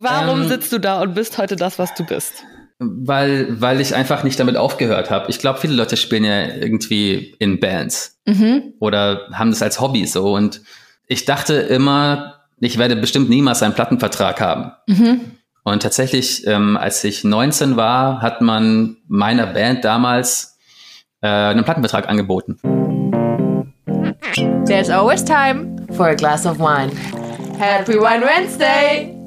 Warum ähm, sitzt du da und bist heute das, was du bist? Weil, weil ich einfach nicht damit aufgehört habe. Ich glaube, viele Leute spielen ja irgendwie in Bands mhm. oder haben das als Hobby so. Und ich dachte immer, ich werde bestimmt niemals einen Plattenvertrag haben. Mhm. Und tatsächlich, ähm, als ich 19 war, hat man meiner Band damals äh, einen Plattenvertrag angeboten. There's always time for a glass of wine. Happy Wine Wednesday!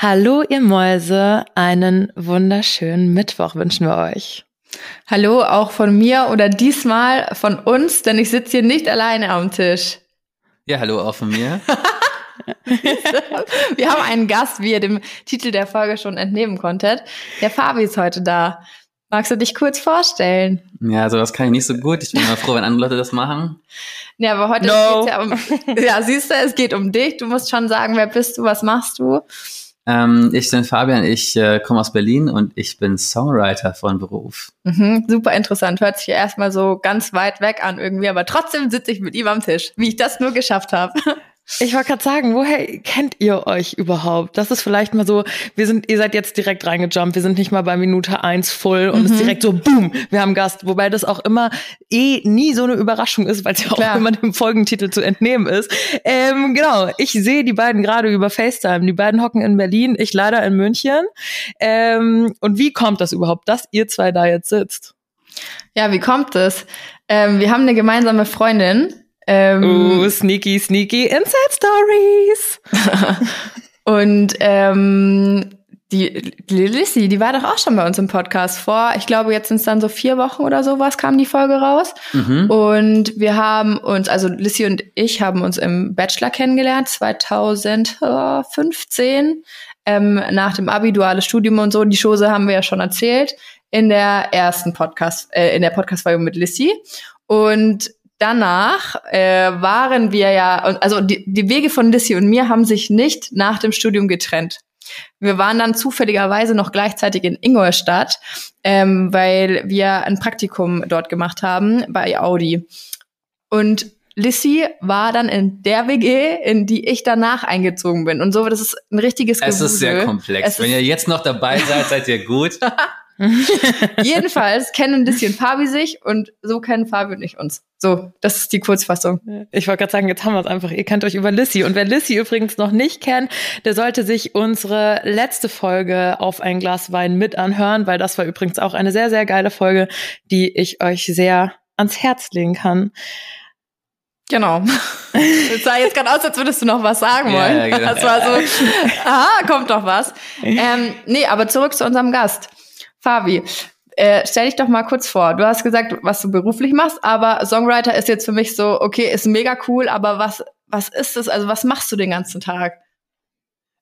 Hallo ihr Mäuse, einen wunderschönen Mittwoch wünschen wir euch. Hallo auch von mir oder diesmal von uns, denn ich sitze hier nicht alleine am Tisch. Ja, hallo auch von mir. wir haben einen Gast, wie ihr dem Titel der Folge schon entnehmen konntet. Der Fabi ist heute da. Magst du dich kurz vorstellen? Ja, sowas kann ich nicht so gut. Ich bin immer froh, wenn andere Leute das machen. Ja, aber heute no. geht's ja um, ja, siehst du, es geht um dich. Du musst schon sagen, wer bist du, was machst du? Ähm, ich bin Fabian, ich äh, komme aus Berlin und ich bin Songwriter von Beruf. Mhm, super interessant. Hört sich ja erstmal so ganz weit weg an irgendwie, aber trotzdem sitze ich mit ihm am Tisch, wie ich das nur geschafft habe. Ich wollte gerade sagen, woher kennt ihr euch überhaupt? Das ist vielleicht mal so, wir sind, ihr seid jetzt direkt reingejumpt, wir sind nicht mal bei Minute eins voll und mhm. es ist direkt so, boom, wir haben Gast. Wobei das auch immer eh nie so eine Überraschung ist, weil es ja auch immer dem Folgentitel zu entnehmen ist. Ähm, genau, ich sehe die beiden gerade über FaceTime. Die beiden hocken in Berlin, ich leider in München. Ähm, und wie kommt das überhaupt, dass ihr zwei da jetzt sitzt? Ja, wie kommt es? Ähm, wir haben eine gemeinsame Freundin, ähm, uh, sneaky, sneaky Inside Stories. und ähm, die, die Lissy, die war doch auch schon bei uns im Podcast vor. Ich glaube, jetzt sind es dann so vier Wochen oder sowas, kam die Folge raus. Mhm. Und wir haben uns, also Lissy und ich haben uns im Bachelor kennengelernt, 2015, ähm, nach dem Abi, duales Studium und so. Die Chose haben wir ja schon erzählt in der ersten Podcast, äh, in der Podcast-Folge mit Lissy. Und danach äh, waren wir ja, also die, die Wege von Lissy und mir haben sich nicht nach dem Studium getrennt. Wir waren dann zufälligerweise noch gleichzeitig in Ingolstadt, ähm, weil wir ein Praktikum dort gemacht haben bei Audi. Und Lissy war dann in der WG, in die ich danach eingezogen bin. Und so, das ist ein richtiges Es ist sehr komplex. Es Wenn ihr jetzt noch dabei seid, seid ihr gut. Jedenfalls kennen ein bisschen Fabi sich und so kennen Fabi und ich uns. So, das ist die Kurzfassung. Ich wollte gerade sagen, jetzt haben wir es einfach. Ihr kennt euch über Lissy. Und wer Lissy übrigens noch nicht kennt, der sollte sich unsere letzte Folge auf ein Glas Wein mit anhören, weil das war übrigens auch eine sehr, sehr geile Folge, die ich euch sehr ans Herz legen kann. Genau. Es sah jetzt gerade aus, als würdest du noch was sagen wollen. Ja, ja, genau. Das war so, aha, kommt doch was. Ähm, nee, aber zurück zu unserem Gast. Fabi, äh, stell dich doch mal kurz vor. Du hast gesagt, was du beruflich machst, aber Songwriter ist jetzt für mich so, okay, ist mega cool, aber was, was ist es? Also was machst du den ganzen Tag?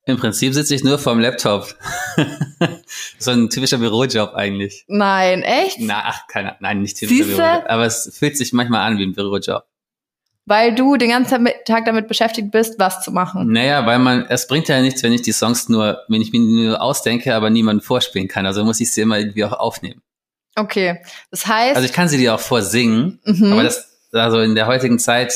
Im Prinzip sitze ich nur vorm Laptop. so ein typischer Bürojob eigentlich. Nein, echt? Na, ach, keine, nein, nicht typischer? Bürojob. Aber es fühlt sich manchmal an wie ein Bürojob weil du den ganzen Tag damit beschäftigt bist, was zu machen. Naja, weil man, es bringt ja nichts, wenn ich die Songs nur, wenn ich mir nur ausdenke, aber niemanden vorspielen kann. Also muss ich sie immer irgendwie auch aufnehmen. Okay, das heißt. Also ich kann sie dir auch vorsingen, mhm. aber das, also in der heutigen Zeit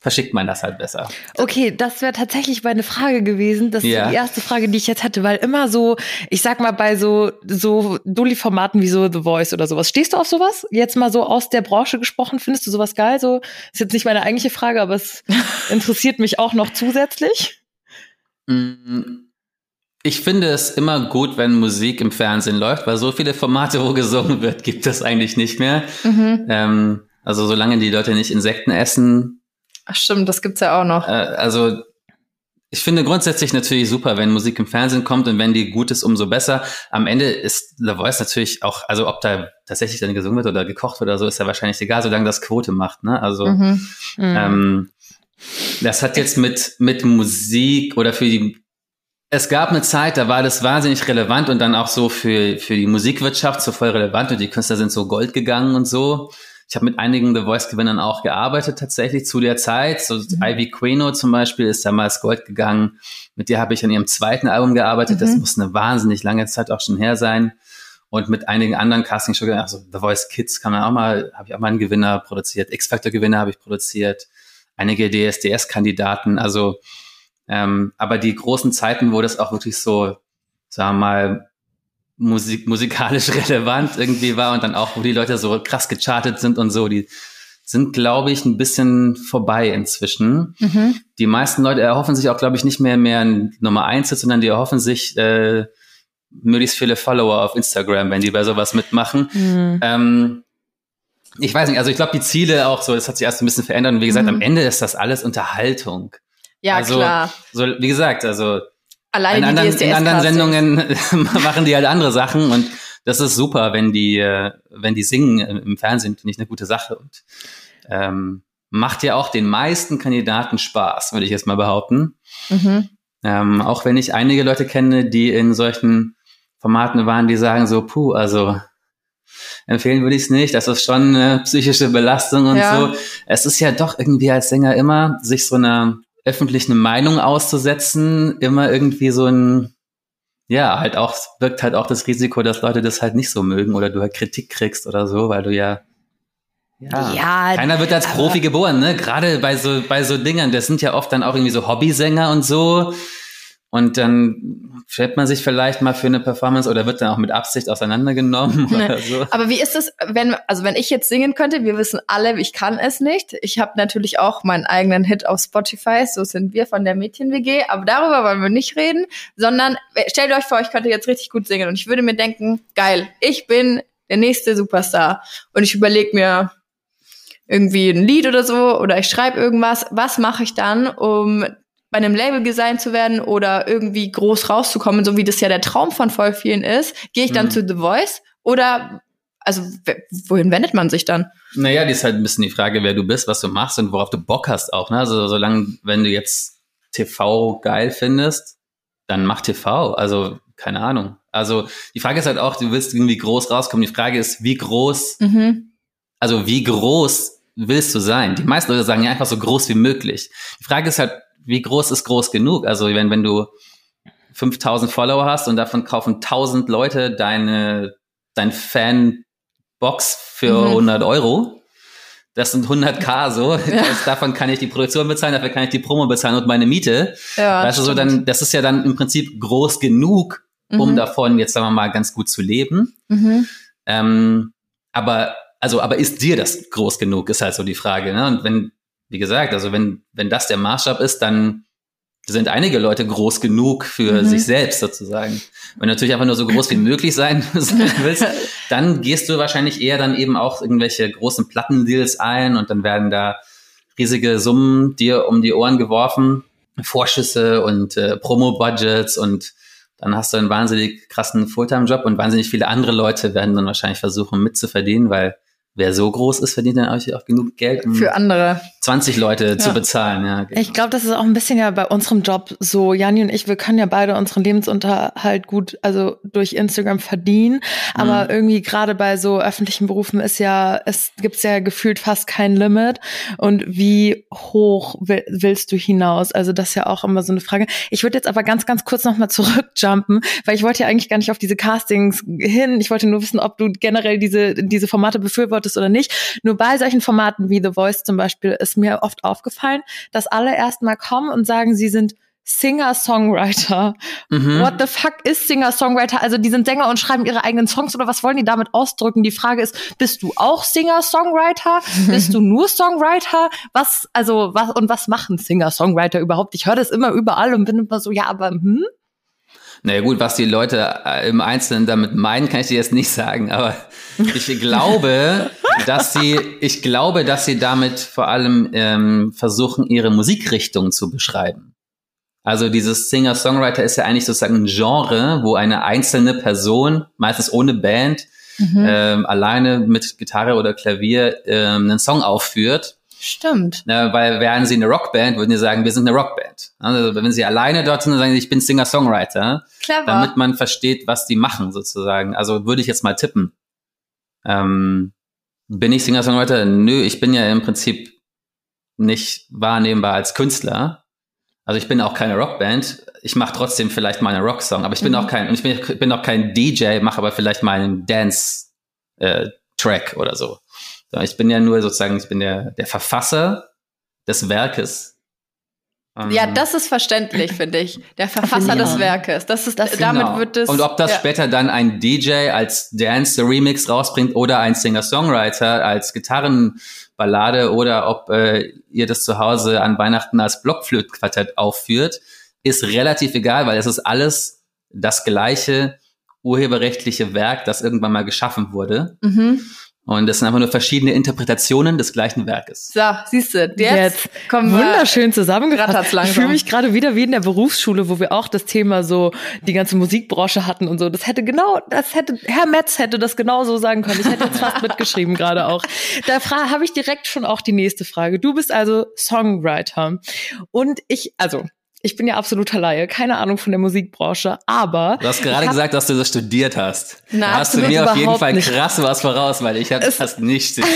verschickt man das halt besser. Okay, das wäre tatsächlich meine Frage gewesen. Das ja. ist die erste Frage, die ich jetzt hätte, weil immer so, ich sag mal, bei so, so Dulli-Formaten wie so The Voice oder sowas. Stehst du auf sowas? Jetzt mal so aus der Branche gesprochen, findest du sowas geil? So, ist jetzt nicht meine eigentliche Frage, aber es interessiert mich auch noch zusätzlich. Mm, ich finde es immer gut, wenn Musik im Fernsehen läuft, weil so viele Formate, wo gesungen wird, gibt es eigentlich nicht mehr. Mhm. Ähm, also solange die Leute nicht Insekten essen, Ach stimmt, das gibt's ja auch noch. Äh, also ich finde grundsätzlich natürlich super, wenn Musik im Fernsehen kommt und wenn die gut ist, umso besser. Am Ende ist The Voice natürlich auch, also ob da tatsächlich dann gesungen wird oder gekocht wird oder so, ist ja wahrscheinlich egal, solange das Quote macht. Ne? Also mhm. Mhm. Ähm, das hat jetzt mit mit Musik oder für die es gab eine Zeit, da war das wahnsinnig relevant und dann auch so für für die Musikwirtschaft so voll relevant und die Künstler sind so Gold gegangen und so. Ich habe mit einigen The Voice-Gewinnern auch gearbeitet tatsächlich zu der Zeit. So mhm. Ivy Queno zum Beispiel ist damals Gold gegangen. Mit der habe ich an ihrem zweiten Album gearbeitet. Mhm. Das muss eine wahnsinnig lange Zeit auch schon her sein. Und mit einigen anderen casting shows also The Voice Kids kann man auch mal, habe ich auch mal einen Gewinner produziert. X-Factor-Gewinner habe ich produziert. Einige DSDS-Kandidaten. Also Ähm, aber die großen Zeiten, wo das auch wirklich so, sagen wir mal, Musik, musikalisch relevant irgendwie war und dann auch, wo die Leute so krass gechartet sind und so, die sind, glaube ich, ein bisschen vorbei inzwischen. Mhm. Die meisten Leute erhoffen sich auch, glaube ich, nicht mehr mehr ein Nummer eins, sondern die erhoffen sich äh, möglichst viele Follower auf Instagram, wenn die bei sowas mitmachen. Mhm. Ähm, ich weiß nicht, also ich glaube, die Ziele auch so, das hat sich erst ein bisschen verändert. Und wie gesagt, mhm. am Ende ist das alles Unterhaltung. Ja, also, klar. So, wie gesagt, also Alleine in anderen, in anderen Sendungen machen die halt andere Sachen und das ist super, wenn die, äh, wenn die singen im Fernsehen, finde ich eine gute Sache und ähm, macht ja auch den meisten Kandidaten Spaß, würde ich jetzt mal behaupten. Mhm. Ähm, auch wenn ich einige Leute kenne, die in solchen Formaten waren, die sagen so, puh, also empfehlen würde ich es nicht. Das ist schon eine psychische Belastung und ja. so. Es ist ja doch irgendwie als Sänger immer, sich so einer öffentlichen Meinung auszusetzen, immer irgendwie so ein, ja, halt auch, wirkt halt auch das Risiko, dass Leute das halt nicht so mögen oder du halt Kritik kriegst oder so, weil du ja ja, ja, keiner wird als Profi geboren, ne? Gerade bei so bei so Dingern, das sind ja oft dann auch irgendwie so Hobbysänger und so. Und dann stellt man sich vielleicht mal für eine Performance oder wird dann auch mit Absicht auseinandergenommen oder so. Aber wie ist es, wenn, also wenn ich jetzt singen könnte, wir wissen alle, ich kann es nicht. Ich habe natürlich auch meinen eigenen Hit auf Spotify, so sind wir von der Mädchen-WG, aber darüber wollen wir nicht reden, sondern stellt euch vor, ich könnte jetzt richtig gut singen und ich würde mir denken, geil, ich bin der nächste Superstar. Und ich überlege mir irgendwie ein Lied oder so oder ich schreibe irgendwas. Was mache ich dann, um bei einem Label gesigned zu werden oder irgendwie groß rauszukommen, so wie das ja der Traum von voll vielen ist, gehe ich dann mhm. zu The Voice oder also wohin wendet man sich dann? Naja, die ist halt ein bisschen die Frage, wer du bist, was du machst und worauf du Bock hast auch. Ne? Also solange, wenn du jetzt TV geil findest, dann mach TV. Also keine Ahnung. Also die Frage ist halt auch, du willst irgendwie groß rauskommen. Die Frage ist, wie groß, mhm. also wie groß willst du sein? Die meisten Leute sagen ja einfach so groß wie möglich. Die Frage ist halt, wie groß ist groß genug? Also wenn, wenn du 5000 Follower hast und davon kaufen 1000 Leute deine, dein Fanbox für mhm. 100 Euro, das sind 100k so, ja. das, davon kann ich die Produktion bezahlen, dafür kann ich die Promo bezahlen und meine Miete. Ja, weißt du, so dann, das ist ja dann im Prinzip groß genug, um mhm. davon jetzt sagen wir mal ganz gut zu leben. Mhm. Ähm, aber also, aber ist dir das groß genug, ist halt so die Frage. Ne? Und wenn wie gesagt, also wenn, wenn das der Maßstab ist, dann sind einige Leute groß genug für mhm. sich selbst sozusagen. Wenn du natürlich einfach nur so groß wie möglich sein willst, dann gehst du wahrscheinlich eher dann eben auch irgendwelche großen Plattendeals ein und dann werden da riesige Summen dir um die Ohren geworfen, Vorschüsse und äh, Promo-Budgets und dann hast du einen wahnsinnig krassen Fulltime-Job und wahnsinnig viele andere Leute werden dann wahrscheinlich versuchen mitzuverdienen, weil wer so groß ist, verdient dann auch genug Geld, um für andere 20 Leute ja. zu bezahlen. Ja, genau. Ich glaube, das ist auch ein bisschen ja bei unserem Job so. Janni und ich, wir können ja beide unseren Lebensunterhalt gut, also durch Instagram verdienen. Aber mhm. irgendwie gerade bei so öffentlichen Berufen ist ja, es gibt ja gefühlt fast kein Limit. Und wie hoch willst du hinaus? Also das ist ja auch immer so eine Frage. Ich würde jetzt aber ganz, ganz kurz nochmal zurückjumpen, weil ich wollte ja eigentlich gar nicht auf diese Castings hin. Ich wollte nur wissen, ob du generell diese, diese Formate befürwortest ist oder nicht. Nur bei solchen Formaten wie The Voice zum Beispiel ist mir oft aufgefallen, dass alle erstmal kommen und sagen, sie sind Singer-Songwriter. Mhm. What the fuck ist Singer-Songwriter? Also die sind Sänger und schreiben ihre eigenen Songs oder was wollen die damit ausdrücken? Die Frage ist, bist du auch Singer-Songwriter? bist du nur Songwriter? Was, also, was, und was machen Singer-Songwriter überhaupt? Ich höre das immer überall und bin immer so, ja, aber hm? Naja gut, was die Leute äh, im Einzelnen damit meinen, kann ich dir jetzt nicht sagen, aber ich glaube, dass sie, ich glaube, dass sie damit vor allem ähm, versuchen, ihre Musikrichtung zu beschreiben. Also dieses Singer-Songwriter ist ja eigentlich sozusagen ein Genre, wo eine einzelne Person, meistens ohne Band, mhm. ähm, alleine mit Gitarre oder Klavier ähm, einen Song aufführt Stimmt. Ja, weil wären sie eine Rockband, würden sie sagen, wir sind eine Rockband. Also wenn sie alleine dort sind, dann sagen sie, ich bin Singer-Songwriter. Clever. Damit man versteht, was die machen, sozusagen. Also würde ich jetzt mal tippen. Ähm, bin ich Singer-Songwriter? Nö, ich bin ja im Prinzip nicht wahrnehmbar als Künstler. Also ich bin auch keine Rockband. Ich mache trotzdem vielleicht mal einen Rocksong, aber ich bin mhm. auch kein, ich bin, ich bin auch kein DJ, mache aber vielleicht mal einen Dance-Track äh, oder so. Ich bin ja nur sozusagen, ich bin der, der Verfasser des Werkes. Ja, das ist verständlich, finde ich. Der Verfasser Ja. des Werkes. Das ist, Das- damit Genau. wird es. Und ob das ja. später dann ein DJ als Dance-Remix rausbringt oder ein Singer-Songwriter als Gitarrenballade oder ob äh, ihr das zu Hause an Weihnachten als Blockflötenquartett aufführt, ist relativ egal, weil es ist alles das gleiche urheberrechtliche Werk, das irgendwann mal geschaffen wurde. Mhm. Und das sind einfach nur verschiedene Interpretationen des gleichen Werkes. So, siehst du, jetzt, Jetzt. kommen wir. Wunderschön zusammengefasst. Ich fühle mich gerade wieder wie in der Berufsschule, wo wir auch das Thema so die ganze Musikbranche hatten und so. Das hätte genau, das hätte Herr Metz hätte das genau so sagen können. Ich hätte jetzt fast mitgeschrieben gerade auch. Da habe ich direkt schon auch die nächste Frage. Du bist also Songwriter und ich, also ich bin ja absoluter Laie, keine Ahnung von der Musikbranche, aber Du hast gerade gesagt, dass du das studiert hast. Na, da hast du mir auf jeden Fall nicht. krass was voraus, weil ich habe Es- das nicht.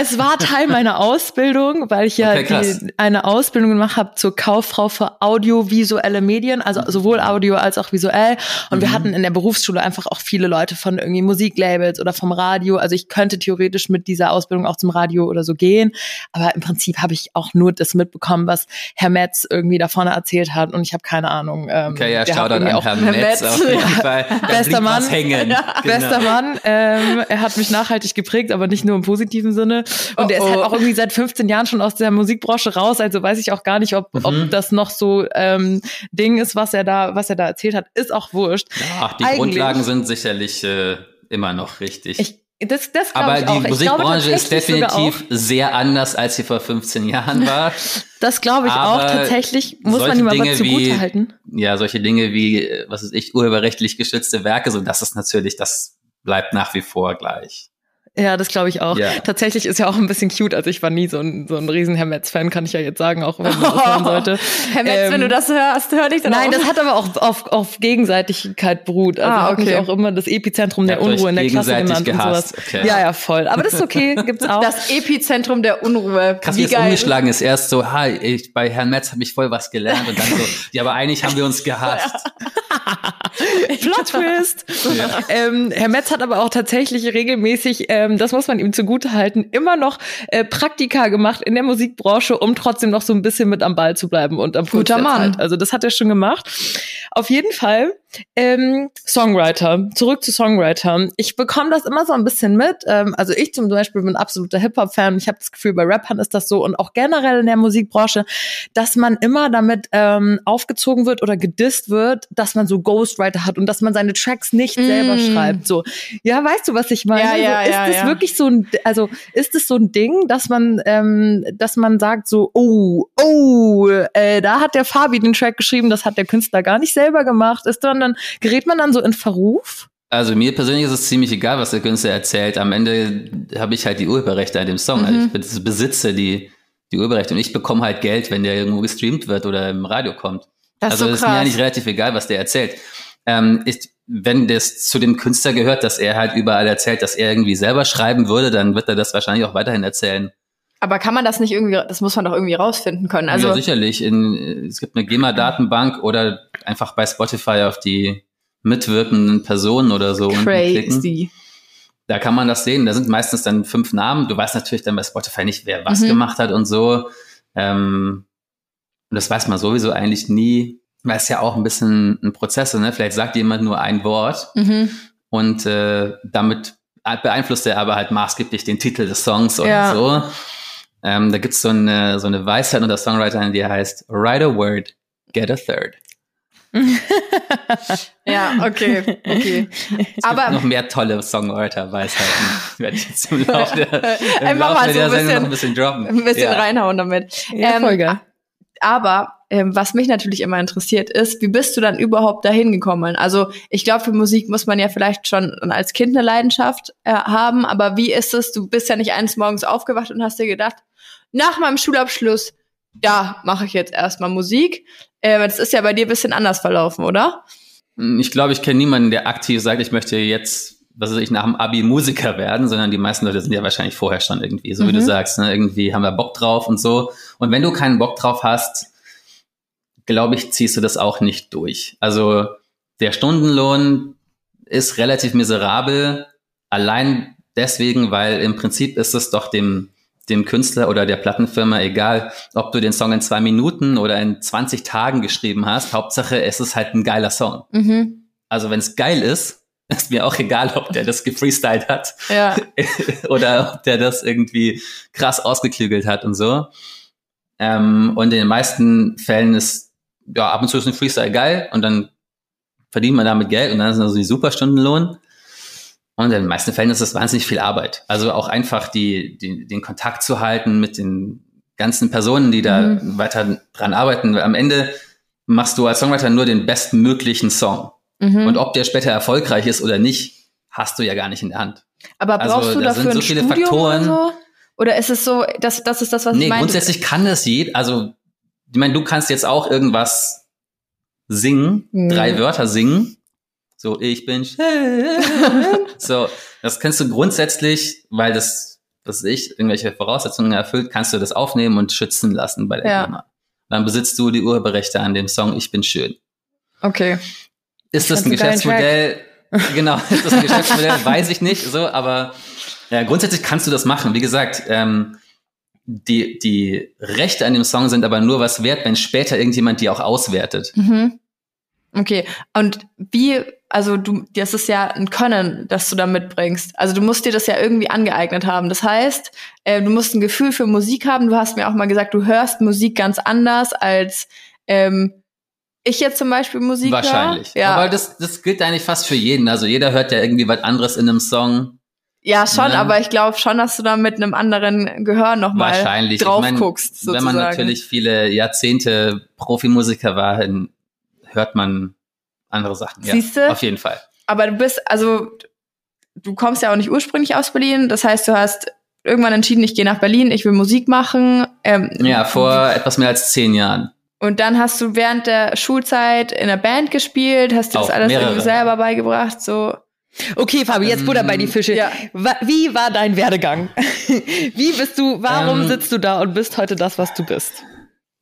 Es war Teil meiner Ausbildung, weil ich ja Okay, die, eine Ausbildung gemacht habe zur Kauffrau für audiovisuelle Medien, also sowohl Audio als auch visuell. Und Mhm. wir hatten in der Berufsschule einfach auch viele Leute von irgendwie Musiklabels oder vom Radio. Also ich könnte theoretisch mit dieser Ausbildung auch zum Radio oder so gehen. Aber im Prinzip habe ich auch nur das mitbekommen, was Herr Metz irgendwie da vorne erzählt hat. Und ich habe keine Ahnung. Ähm, Okay, ja, Shoutout an auch Herrn Herr Metz Metz. auf jeden Fall. Bester Mann. Hängen. Ja. Genau. Bester Mann, ähm, er hat mich nachhaltig geprägt, aber nicht nur im positiven Sinne. Und Oh, er ist oh. halt auch irgendwie seit 15 Jahren schon aus der Musikbranche raus, also weiß ich auch gar nicht, ob, Mhm. ob das noch so ähm, Ding ist, was er da, was er da erzählt hat, ist auch wurscht. Ach, die Eigentlich- Grundlagen sind sicherlich äh, immer noch richtig. Ich, das, das glaube Aber ich die. Ich glaube Musikbranche ist tatsächlich sogar definitiv sehr anders, als sie vor 15 Jahren war. Das glaube ich Aber auch. Tatsächlich muss man ihm aber Dinge wie- zugute halten. ja, solche Dinge wie, äh, was ist ich, urheberrechtlich geschützte Werke, so das ist natürlich, das bleibt nach wie vor gleich. Ja, das glaube ich auch. Ja. Tatsächlich ist ja auch ein bisschen cute. Also ich war nie so ein, so ein riesen Herr Metz-Fan, kann ich ja jetzt sagen, auch wenn man das hören sollte. Herr Metz, Ähm, wenn du das hörst, hör dich dann Nein, auf. das hat aber auch auf, auf Gegenseitigkeit beruht. Also Ah, mich okay. auch immer das Epizentrum der Unruhe in der Klasse genannt gehasst. und sowas. Okay. Ja, ja, voll. Aber das ist okay, gibt's auch. das Epizentrum der Unruhe. Krass, wie es umgeschlagen ist. Erst so, ha, ich, bei Herrn Metz habe ich voll was gelernt und dann so, ja, aber eigentlich haben wir uns gehasst. Plot Twist. ähm, Herr Metz hat aber auch tatsächlich regelmäßig, ähm, das muss man ihm zugute halten, immer noch äh, Praktika gemacht in der Musikbranche, um trotzdem noch so ein bisschen mit am Ball zu bleiben und am Puls Guter Mann. Zeit. Also das hat er schon gemacht. Auf jeden Fall ähm, Songwriter. Zurück zu Songwriter. Ich bekomme das immer so ein bisschen mit. Ähm, also ich zum Beispiel bin absoluter Hip-Hop-Fan. Ich habe das Gefühl, bei Rappern ist das so und auch generell in der Musikbranche, dass man immer damit ähm, aufgezogen wird oder gedisst wird, dass man so Ghostwriter hat und dass man seine Tracks nicht selber Mm. schreibt. So, ja, weißt du, was ich meine? Ja, ja, so, ist ja, das ja. wirklich so ein, also ist es so ein Ding, dass man, ähm, dass man sagt so, oh, oh, äh, da hat der Fabi den Track geschrieben, das hat der Künstler gar nicht selber gemacht. Ist dann dann gerät man dann so in Verruf? Also mir persönlich ist es ziemlich egal, was der Künstler erzählt. Am Ende habe ich halt die Urheberrechte an dem Song. Also ich bes- besitze die, die Urheberrechte und ich bekomme halt Geld, wenn der irgendwo gestreamt wird oder im Radio kommt. Das also so ist mir eigentlich relativ egal, was der erzählt. Ähm, ist, wenn das zu dem Künstler gehört, dass er halt überall erzählt, dass er irgendwie selber schreiben würde, dann wird er das wahrscheinlich auch weiterhin erzählen. Aber kann man das nicht irgendwie, das muss man doch irgendwie rausfinden können. Also ja, sicherlich. In, es gibt eine GEMA-Datenbank oder einfach bei Spotify auf die mitwirkenden Personen oder so crazy. Da kann man das sehen. Da sind meistens dann fünf Namen. Du weißt natürlich dann bei Spotify nicht, wer was Mhm. gemacht hat und so. Ähm, und das weiß man sowieso eigentlich nie. Weil es ja auch ein bisschen ein Prozess ist. Ne? Vielleicht sagt jemand nur ein Wort Mhm. und äh, damit beeinflusst er aber halt maßgeblich den Titel des Songs oder Ja. so. Ähm, da gibt's so eine, so eine Weisheit unter Songwritern, die heißt Write a word, get a third. Ja, okay, okay. Aber noch mehr tolle Songwriter-Weisheiten. Werde ich jetzt im Laufe der, im Laufe mal so der ein Sendung bisschen- noch ein bisschen droppen. ein bisschen ja. reinhauen damit. Ja, Ähm. Aber ähm, was mich natürlich immer interessiert ist, wie bist du dann überhaupt dahin gekommen? Also ich glaube, für Musik muss man ja vielleicht schon als Kind eine Leidenschaft äh, haben, aber wie ist es? Du bist ja nicht eines Morgens aufgewacht und hast dir gedacht, nach meinem Schulabschluss, da mache ich jetzt erstmal Musik. Äh, das ist ja bei dir ein bisschen anders verlaufen, oder? Ich glaube, ich kenne niemanden, der aktiv sagt, ich möchte jetzt, was weiß ich, nach dem Abi Musiker werden, sondern die meisten Leute sind ja wahrscheinlich vorher schon irgendwie, so wie du Mhm. sagst, ne? irgendwie haben wir Bock drauf und so. Und wenn du keinen Bock drauf hast, glaube ich, ziehst du das auch nicht durch. Also der Stundenlohn ist relativ miserabel, allein deswegen, weil im Prinzip ist es doch dem, dem Künstler oder der Plattenfirma egal, ob du den Song in zwei Minuten oder in 20 Tagen geschrieben hast. Hauptsache, es ist halt ein geiler Song. Mhm. Also wenn es geil ist, ist mir auch egal, ob der das gefreestylt hat Ja. oder ob der das irgendwie krass ausgeklügelt hat und so. Ähm, und in den meisten Fällen ist ja ab und zu ist ein Freestyle geil und dann verdient man damit Geld und dann ist also die Superstundenlohn. Und in den meisten Fällen ist es wahnsinnig viel Arbeit. Also auch einfach die, die, den Kontakt zu halten mit den ganzen Personen, die da Mhm. weiter dran arbeiten. Am Ende machst du als Songwriter nur den bestmöglichen Song. Mhm. Und ob der später erfolgreich ist oder nicht, hast du ja gar nicht in der Hand. Aber also, brauchst du da dafür sind so viele Studium Faktoren. oder so? Oder ist es so, das, das ist das, was nee, ich meine? grundsätzlich kann das jeder, also ich meine, du kannst jetzt auch irgendwas singen, Mhm. drei Wörter singen. So, ich bin schön. so, das kannst du grundsätzlich, weil das, was ich, irgendwelche Voraussetzungen erfüllt, kannst du das aufnehmen und schützen lassen bei der Ja. GEMA. Dann besitzt du die Urheberrechte an dem Song Ich bin schön. Okay. Ist das ein Geschäftsmodell? genau, ist das ein Geschäftsmodell? Weiß ich nicht, so, aber ja, grundsätzlich kannst du das machen. Wie gesagt, ähm, die, die Rechte an dem Song sind aber nur was wert, wenn später irgendjemand die auch auswertet. Mhm. Okay. Und wie, also du, das ist ja ein Können, das du da mitbringst. Also du musst dir das ja irgendwie angeeignet haben. Das heißt, äh, du musst ein Gefühl für Musik haben. Du hast mir auch mal gesagt, du hörst Musik ganz anders als ähm, ich jetzt zum Beispiel Musik Wahrscheinlich. Ja, Aber das, das gilt eigentlich fast für jeden. Also jeder hört ja irgendwie was anderes in einem Song. Ja schon, ne? aber ich glaube schon, dass du da mit einem anderen Gehör nochmal drauf ich mein, guckst. Sozusagen. Wenn man natürlich viele Jahrzehnte Profimusiker war, hört man andere Sachen. Ja, Siehste? Auf jeden Fall. Aber du bist, also du kommst ja auch nicht ursprünglich aus Berlin. Das heißt, du hast irgendwann entschieden, ich gehe nach Berlin, ich will Musik machen. Ähm, Ja, vor etwas mehr als zehn Jahren. Und dann hast du während der Schulzeit in der Band gespielt, hast dir das alles irgendwie selber beigebracht, so. Okay, Fabi, jetzt Butter bei die Fische. Ja. Wie war dein Werdegang? Wie bist du, warum Ähm, sitzt du da und bist heute das, was du bist?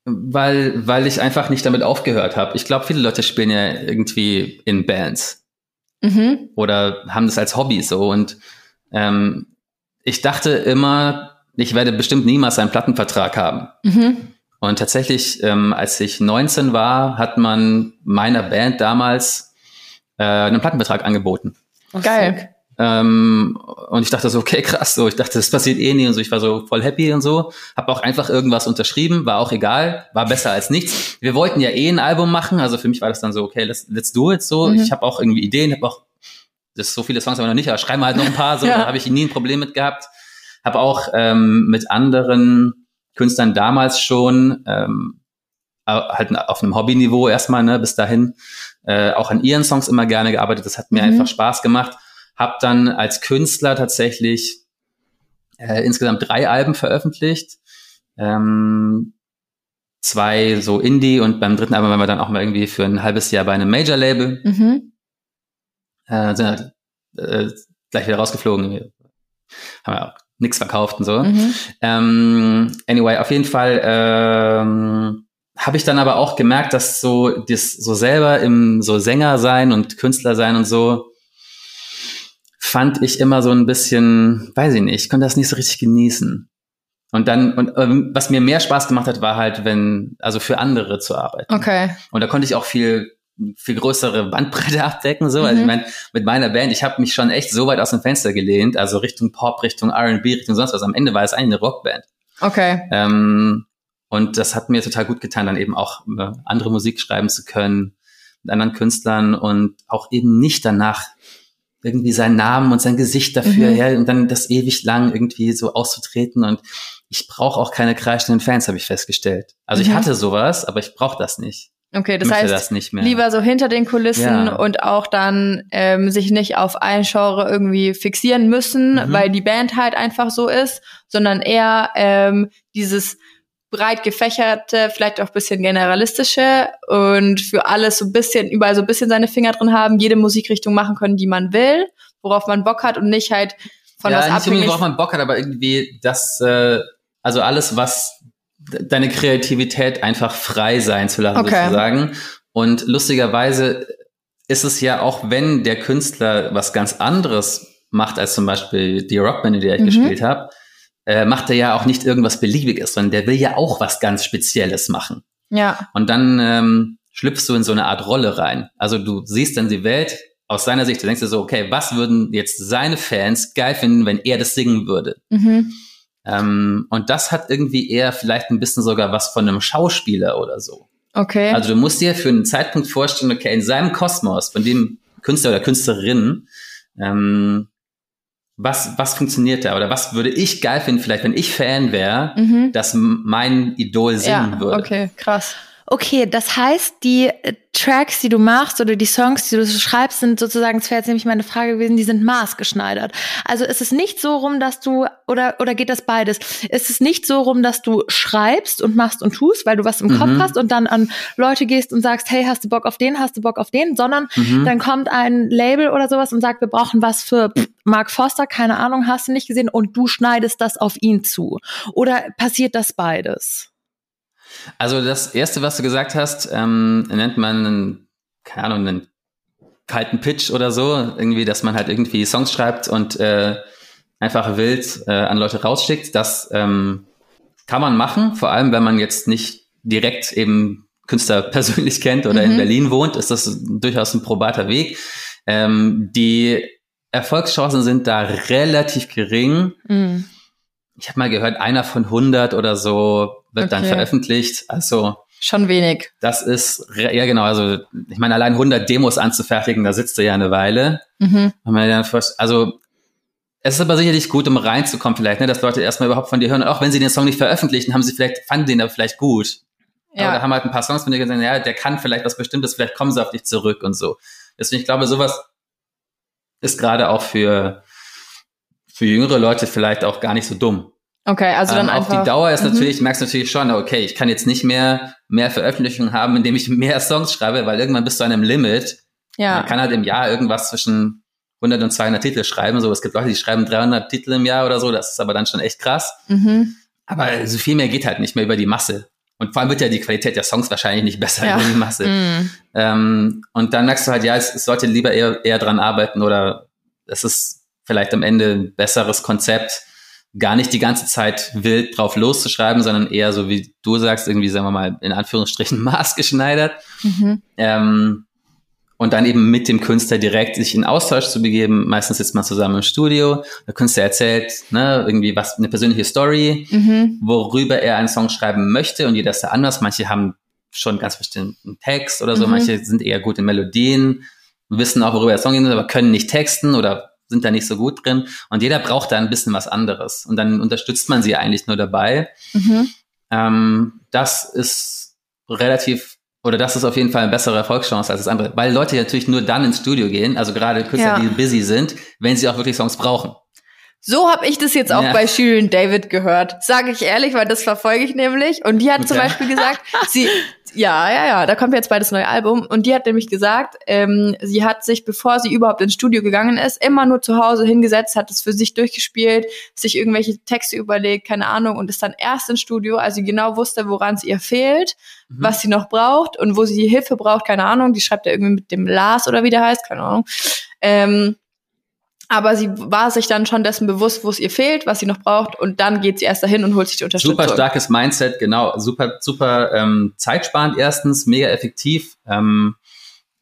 Weil, weil ich einfach nicht damit aufgehört habe. Ich glaube, viele Leute spielen ja irgendwie in Bands Mhm. oder haben das als Hobby so. Und ähm, ich dachte immer, ich werde bestimmt niemals einen Plattenvertrag haben. Mhm. Und tatsächlich, ähm, als ich 19 war, hat man meiner Band damals äh, einen Plattenvertrag angeboten. Geil. Ähm, und ich dachte so, okay, krass, so, ich dachte, das passiert eh nie und so, ich war so voll happy und so, habe auch einfach irgendwas unterschrieben, war auch egal, war besser als nichts. Wir wollten ja eh ein Album machen, also für mich war das dann so, okay, let's, let's do it so. Mhm. Ich habe auch irgendwie Ideen, habe auch, das so viele Songs aber noch nicht, aber schreiben wir halt noch ein paar, so, Ja. da habe ich nie ein Problem mit gehabt. Habe auch ähm, mit anderen Künstlern damals schon, ähm, halt auf einem Hobbyniveau erstmal, ne, bis dahin, äh, auch an ihren Songs immer gerne gearbeitet. Das hat mir Mhm. einfach Spaß gemacht. Hab dann als Künstler tatsächlich äh, insgesamt drei Alben veröffentlicht. Ähm, zwei so Indie und beim dritten Album waren wir dann auch mal irgendwie für ein halbes Jahr bei einem Major-Label. Mhm. Äh, sind halt, äh, gleich wieder rausgeflogen. Wir haben ja auch nichts verkauft und so. Mhm. Ähm, anyway, auf jeden Fall ähm, habe ich dann aber auch gemerkt, dass so das so selber im so Sänger sein und Künstler sein und so fand ich immer so ein bisschen, weiß ich nicht, ich konnte das nicht so richtig genießen. Und dann und ähm, was mir mehr Spaß gemacht hat, war halt, wenn also für andere zu arbeiten. Okay. Und da konnte ich auch viel viel größere Bandbreite abdecken so. Also Mhm. ich meine, mit meiner Band, ich habe mich schon echt so weit aus dem Fenster gelehnt, also Richtung Pop, Richtung R&B, Richtung sonst was. Am Ende war es eigentlich eine Rockband. Okay. Ähm, und das hat mir total gut getan, dann eben auch äh, andere Musik schreiben zu können mit anderen Künstlern und auch eben nicht danach irgendwie seinen Namen und sein Gesicht dafür Mhm. her und dann das ewig lang irgendwie so auszutreten und ich brauche auch keine kreischenden Fans, habe ich festgestellt. Also ich Mhm. hatte sowas, aber ich brauche das nicht. Okay, Ich das heißt, das nicht mehr. lieber so hinter den Kulissen Ja. und auch dann ähm, sich nicht auf ein Genre irgendwie fixieren müssen, Mhm. weil die Band halt einfach so ist, sondern eher ähm, dieses breit gefächerte, vielleicht auch bisschen generalistische und für alles so ein bisschen, überall so ein bisschen seine Finger drin haben, jede Musikrichtung machen können, die man will, worauf man Bock hat und nicht halt von ja, was nicht abhängig. worauf man Bock hat, aber irgendwie das, äh, also alles, was de- deine Kreativität einfach frei sein zu lassen, Okay. sozusagen. Und lustigerweise ist es ja auch, wenn der Künstler was ganz anderes macht als zum Beispiel die Rockband, in der ich Mhm. gespielt habe, äh, macht er ja auch nicht irgendwas Beliebiges, sondern der will ja auch was ganz Spezielles machen. Ja. Und dann ähm, schlüpfst du in so eine Art Rolle rein. Also du siehst dann die Welt aus seiner Sicht, du denkst dir so, okay, was würden jetzt seine Fans geil finden, wenn er das singen würde? Mhm. Ähm, und das hat irgendwie eher vielleicht ein bisschen sogar was von einem Schauspieler oder so. Okay. Also du musst dir für einen Zeitpunkt vorstellen, okay, in seinem Kosmos, von dem Künstler oder Künstlerin, ähm, was, was funktioniert da? Oder was würde ich geil finden, vielleicht, wenn ich Fan wäre, Mhm. dass mein Idol singen ja, würde? okay, krass. Okay, das heißt, die äh, Tracks, die du machst oder die Songs, die du schreibst, sind sozusagen, das wäre jetzt nämlich meine Frage gewesen, die sind maßgeschneidert. Also ist es nicht so rum, dass du, oder, oder geht das beides? Ist es nicht so rum, dass du schreibst und machst und tust, weil du was im Kopf Mhm. hast und dann an Leute gehst und sagst, hey, hast du Bock auf den, hast du Bock auf den, sondern Mhm. dann kommt ein Label oder sowas und sagt, wir brauchen was für Mark Foster, keine Ahnung, hast du nicht gesehen und du schneidest das auf ihn zu. Oder passiert das beides? Also das erste, was du gesagt hast, ähm, nennt man einen, keine Ahnung, einen kalten Pitch oder so. Irgendwie, dass man halt irgendwie Songs schreibt und äh, einfach wild äh, an Leute rausschickt. Das ähm, kann man machen, vor allem wenn man jetzt nicht direkt eben Künstler persönlich kennt oder in Mhm. Berlin wohnt, ist das durchaus ein probater Weg. Ähm, die Erfolgschancen sind da relativ gering. Mhm. Ich habe mal gehört, einer von 100 oder so wird dann Okay. veröffentlicht. Also Schon wenig. das ist, ja genau, also ich meine, allein 100 Demos anzufertigen, da sitzt du ja eine Weile. Mhm. Dann also es ist aber sicherlich gut, um reinzukommen vielleicht, ne, dass Leute erstmal überhaupt von dir hören. Und auch wenn sie den Song nicht veröffentlichen, haben sie vielleicht, fanden den aber vielleicht gut. Ja. Oder Ja. haben halt ein paar Songs von dir gesagt, ja, der kann vielleicht was Bestimmtes, vielleicht kommen sie auf dich zurück und so. Deswegen, ich glaube, sowas ist gerade auch für, für jüngere Leute vielleicht auch gar nicht so dumm. Okay, also dann ähm, einfach. auf die Dauer ist Mhm. natürlich, merkst du natürlich schon, okay, ich kann jetzt nicht mehr mehr Veröffentlichungen haben, indem ich mehr Songs schreibe, weil irgendwann bist du an einem Limit. Ja. Man kann halt im Jahr irgendwas zwischen 100 und 200 Titel schreiben. So, es gibt Leute, die schreiben 300 Titel im Jahr oder so. Das ist aber dann schon echt krass. Mhm. Aber so viel mehr geht halt nicht mehr über die Masse. Und vor allem wird ja die Qualität der Songs wahrscheinlich nicht besser Ja. über die Masse. Mhm. Ähm, und dann merkst du halt, ja, es, es sollte lieber eher, eher dran arbeiten oder es ist vielleicht am Ende ein besseres Konzept, gar nicht die ganze Zeit wild drauf loszuschreiben, sondern eher so wie du sagst, irgendwie, sagen wir mal, in Anführungsstrichen maßgeschneidert. Mhm. Ähm, und dann eben mit dem Künstler direkt sich in Austausch zu begeben. Meistens sitzt man zusammen im Studio. Der Künstler erzählt ne, irgendwie was, eine persönliche Story, Mhm. worüber er einen Song schreiben möchte. Und jeder ist da anders. Manche haben schon ganz bestimmten Text oder so. Mhm. Manche sind eher gut in Melodien, wissen auch, worüber der Song geht, aber können nicht texten oder sind da nicht so gut drin. Und jeder braucht da ein bisschen was anderes. Und dann unterstützt man sie eigentlich nur dabei. Mhm. Ähm, das ist relativ, oder das ist auf jeden Fall eine bessere Erfolgschance als das andere. Weil Leute natürlich nur dann ins Studio gehen, also gerade Künstler, Ja. die busy sind, wenn sie auch wirklich Songs brauchen. So habe ich das jetzt auch Ja. bei Shirin David gehört. Sage ich ehrlich, weil das verfolge ich nämlich. Und die hat zum Okay. Beispiel gesagt, sie, ja, ja, ja, da kommt jetzt bald das neue Album. Und die hat nämlich gesagt, ähm, sie hat sich, bevor sie überhaupt ins Studio gegangen ist, immer nur zu Hause hingesetzt, hat es für sich durchgespielt, sich irgendwelche Texte überlegt, keine Ahnung, und ist dann erst ins Studio, als sie genau wusste, woran es ihr fehlt, Mhm. was sie noch braucht und wo sie Hilfe braucht, keine Ahnung. Die schreibt ja irgendwie mit dem Lars oder wie der heißt, keine Ahnung. Ähm, aber sie war sich dann schon dessen bewusst, wo es ihr fehlt, was sie noch braucht, und dann geht sie erst dahin und holt sich die Unterstützung. Super starkes Mindset, genau. Super, super ähm, zeitsparend erstens, mega effektiv. Ähm,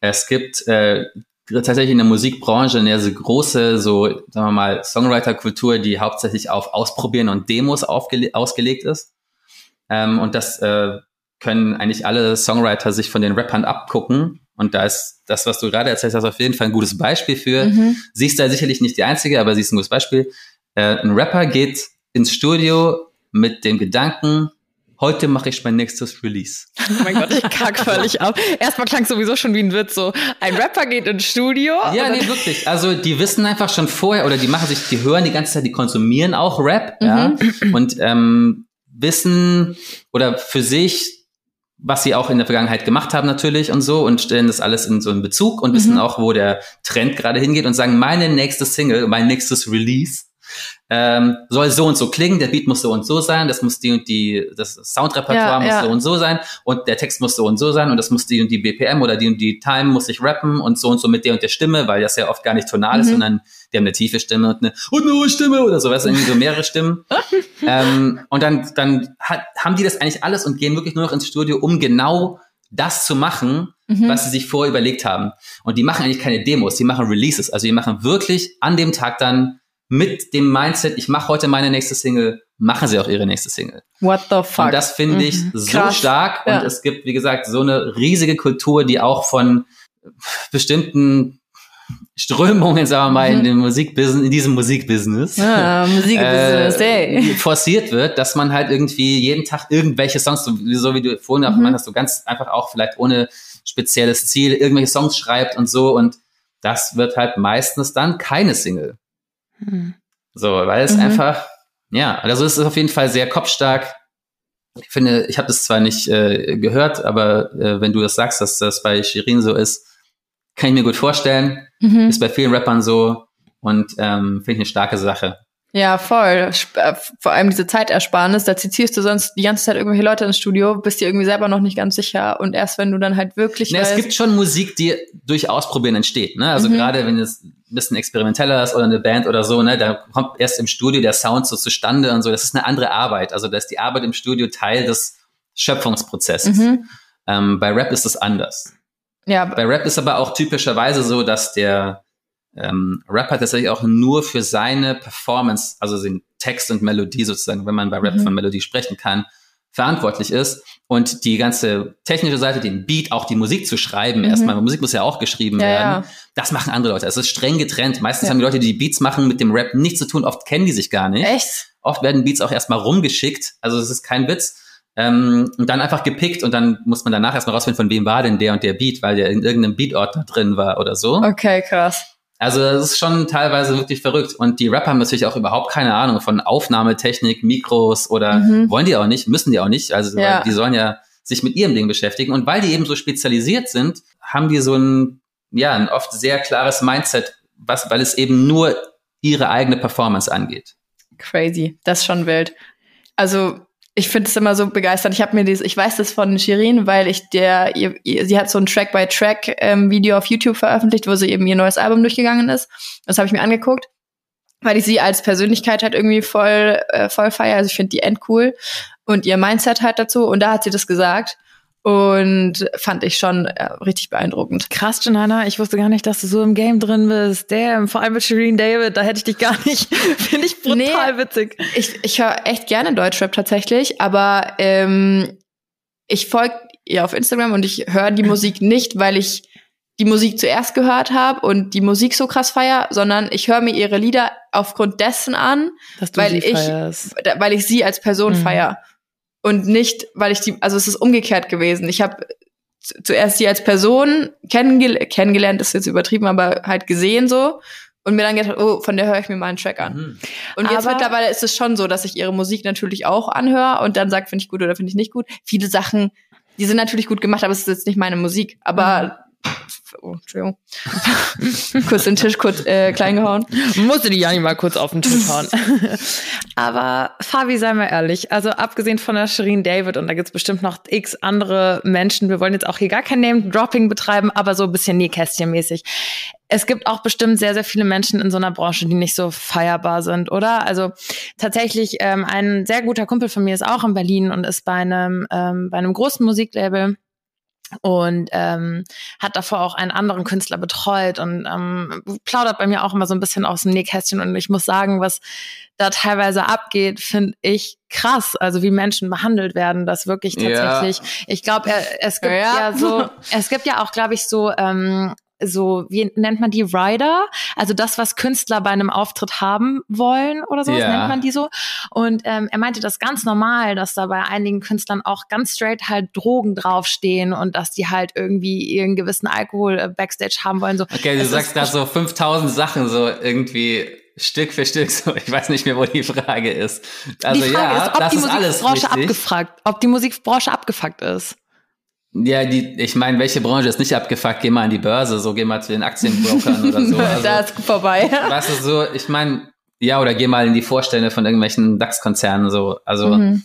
es gibt äh, tatsächlich in der Musikbranche eine sehr große, so sagen wir mal, Songwriter-Kultur, die hauptsächlich auf Ausprobieren und Demos ausgelegt ist. Ähm, und das äh, können eigentlich alle Songwriter sich von den Rappern abgucken. Und da ist das, was du gerade erzählt hast, auf jeden Fall ein gutes Beispiel für. Mhm. Sie ist da sicherlich nicht die Einzige, aber sie ist ein gutes Beispiel. Äh, ein Rapper geht ins Studio mit dem Gedanken, heute mache ich mein nächstes Release. Oh mein Gott, ich kack völlig ab. Erstmal klang sowieso schon wie ein Witz so. Ein Rapper geht ins Studio. Ja, nee, wirklich. Also die wissen einfach schon vorher oder die machen sich, die hören die ganze Zeit, die konsumieren auch Rap, ja, und ähm, wissen oder für sich, was sie auch in der Vergangenheit gemacht haben natürlich und so und stellen das alles in so einen Bezug und wissen auch, wo der Trend gerade hingeht und sagen, meine nächste Single, mein nächstes Release ähm, soll so und so klingen, der Beat muss so und so sein, das muss die und die, das Soundrepertoire Ja, muss ja. so und so sein und der Text muss so und so sein und das muss die und die BPM oder die und die Time muss ich rappen und so und so mit der und der Stimme, weil das ja oft gar nicht tonal ist, Mhm. sondern die haben eine tiefe Stimme und eine, und eine hohe Stimme oder so, weißt du, irgendwie so mehrere Stimmen. ähm, und dann, dann hat, haben die das eigentlich alles und gehen wirklich nur noch ins Studio, um genau das zu machen, Mhm. was sie sich vorher überlegt haben. Und die machen eigentlich keine Demos, die machen Releases. Also die machen wirklich an dem Tag dann mit dem Mindset, ich mache heute meine nächste Single, machen sie auch ihre nächste Single. What the fuck? Und das finde ich Mhm. so Krass. stark. Ja. Und es gibt, wie gesagt, so eine riesige Kultur, die auch von bestimmten Strömungen, sagen wir mal, in Mhm. dem Musikbusiness, in diesem Musikbusiness ah, Musikbusiness, äh, ey. forciert wird, dass man halt irgendwie jeden Tag irgendwelche Songs, so, wie du vorhin auch Mhm. gemeint hast, so ganz einfach auch vielleicht ohne spezielles Ziel irgendwelche Songs schreibt und so und das wird halt meistens dann keine Single. Hm. So, weil es Mhm. einfach, ja, also es ist auf jeden Fall sehr kopfstark. Ich finde, ich habe das zwar nicht äh, gehört, aber äh, wenn du das sagst, dass das bei Shirin so ist, kann ich mir gut vorstellen. Mhm. Ist bei vielen Rappern so und ähm, finde ich eine starke Sache. Ja, voll. Äh, Vor allem diese Zeitersparnis, da zitierst du sonst die ganze Zeit irgendwelche Leute ins Studio, bist dir irgendwie selber noch nicht ganz sicher und erst wenn du dann halt wirklich Ne, es weißt, gibt schon Musik, die durch Ausprobieren entsteht. Ne? Also Mhm. gerade wenn es bisschen experimenteller ist oder eine Band oder so, ne, da kommt erst im Studio der Sound so zustande und so. Das ist eine andere Arbeit. Also da ist die Arbeit im Studio Teil des Schöpfungsprozesses. mhm. Ähm, bei Rap ist es anders. ja, Bei Rap ist aber auch typischerweise so, dass der ähm, Rapper tatsächlich auch nur für seine Performance, also den Text und Melodie sozusagen, wenn man bei Rap Mhm. von Melodie sprechen kann, verantwortlich ist und die ganze technische Seite, den Beat, auch die Musik zu schreiben, Mhm. erstmal, Musik muss ja auch geschrieben Ja, werden, ja. das machen andere Leute. Es ist streng getrennt. Meistens Ja. haben die Leute, die die Beats machen, mit dem Rap nichts zu tun. Oft kennen die sich gar nicht. echt? Oft werden Beats auch erstmal rumgeschickt. Also es ist kein Witz. Ähm, und dann einfach gepickt und dann muss man danach erstmal rausfinden, von wem war denn der und der Beat, weil der in irgendeinem Beatordner drin war oder so. Okay, krass. Also das ist schon teilweise wirklich verrückt. Und die Rapper haben natürlich auch überhaupt keine Ahnung von Aufnahmetechnik, Mikros oder Mhm. wollen die auch nicht, müssen die auch nicht. Also Ja. die sollen ja sich mit ihrem Ding beschäftigen. Und weil die eben so spezialisiert sind, haben die so ein, ja, ein oft sehr klares Mindset, was, weil es eben nur ihre eigene Performance angeht. Crazy. Das ist schon wild. Also, ich finde es immer so begeisternd. Ich habe mir dieses, ich weiß das von Shirin, weil ich der, ihr, sie hat so ein Track-by-Track-Video auf YouTube veröffentlicht, wo sie eben ihr neues Album durchgegangen ist. Das habe ich mir angeguckt, weil ich sie als Persönlichkeit halt irgendwie voll, äh, voll feier. Also ich finde die end cool und ihr Mindset halt dazu. Und da hat sie das gesagt und fand ich schon äh, richtig beeindruckend. Krass, Janana, ich wusste gar nicht, dass du so im Game drin bist. Damn, vor allem mit Shireen David, da hätte ich dich gar nicht. Finde ich brutal Nee. witzig. Ich, ich höre echt gerne Deutschrap tatsächlich, aber ähm, ich folge ihr auf Instagram und ich höre die Musik nicht, weil ich die Musik zuerst gehört habe und die Musik so krass feier, sondern ich höre mir ihre Lieder aufgrund dessen an, Dass du Weil ich- feierst. weil ich sie als Person Mhm. feier und nicht, weil ich die, also es ist umgekehrt gewesen. Ich habe zu- zuerst sie als Person kennengel kennengelernt, ist jetzt übertrieben, aber halt gesehen so und mir dann gedacht, oh, von der höre ich mir mal einen Track an. Mhm. Und jetzt Aber- mittlerweile ist es schon so, dass ich ihre Musik natürlich auch anhöre und dann sage, finde ich gut oder finde ich nicht gut. Viele Sachen, die sind natürlich gut gemacht, aber es ist jetzt nicht meine Musik. Aber oh, Entschuldigung. kurz den Tisch kurz äh, klein gehauen. Musste die Jani mal kurz auf den Tisch hauen. Aber Fabi, sei mal ehrlich, also abgesehen von der Shireen David und da gibt's bestimmt noch x andere Menschen, wir wollen jetzt auch hier gar kein Name-Dropping betreiben, aber so ein bisschen Nähkästchen-mäßig. Es gibt auch bestimmt sehr, sehr viele Menschen in so einer Branche, die nicht so feierbar sind, oder? Also tatsächlich, ähm, ein sehr guter Kumpel von mir ist auch in Berlin und ist bei einem, ähm, bei einem großen Musiklabel und ähm, hat davor auch einen anderen Künstler betreut und ähm, plaudert bei mir auch immer so ein bisschen aus dem Nähkästchen und ich muss sagen, was da teilweise abgeht, finde ich krass. Also wie Menschen behandelt werden, das wirklich Ja. tatsächlich. Ich glaube, es gibt Ja. ja. so, es gibt ja auch, glaube ich, so ähm, so, wie nennt man die Rider? Also das, was Künstler bei einem Auftritt haben wollen oder sowas, Ja. nennt man die so. Und ähm, er meinte das ganz normal, dass da bei einigen Künstlern auch ganz straight halt Drogen draufstehen und dass die halt irgendwie ihren gewissen Alkohol äh, Backstage haben wollen. So. Okay, du Es sagst gerade so 5000 Sachen so irgendwie Stück für Stück. So, ich weiß nicht mehr, wo die Frage ist. Also die Frage ja, ist, ob das die Musikbranche abgefragt, ob die Musikbranche abgefuckt ist. Ja, die, ich meine, welche Branche ist nicht abgefuckt? Geh mal an die Börse, so geh mal zu den Aktienbrokern oder so. Also, da ist vorbei. weißt du, so, ich meine, Ja, oder geh mal in die Vorstände von irgendwelchen DAX-Konzernen so. Also, Mhm.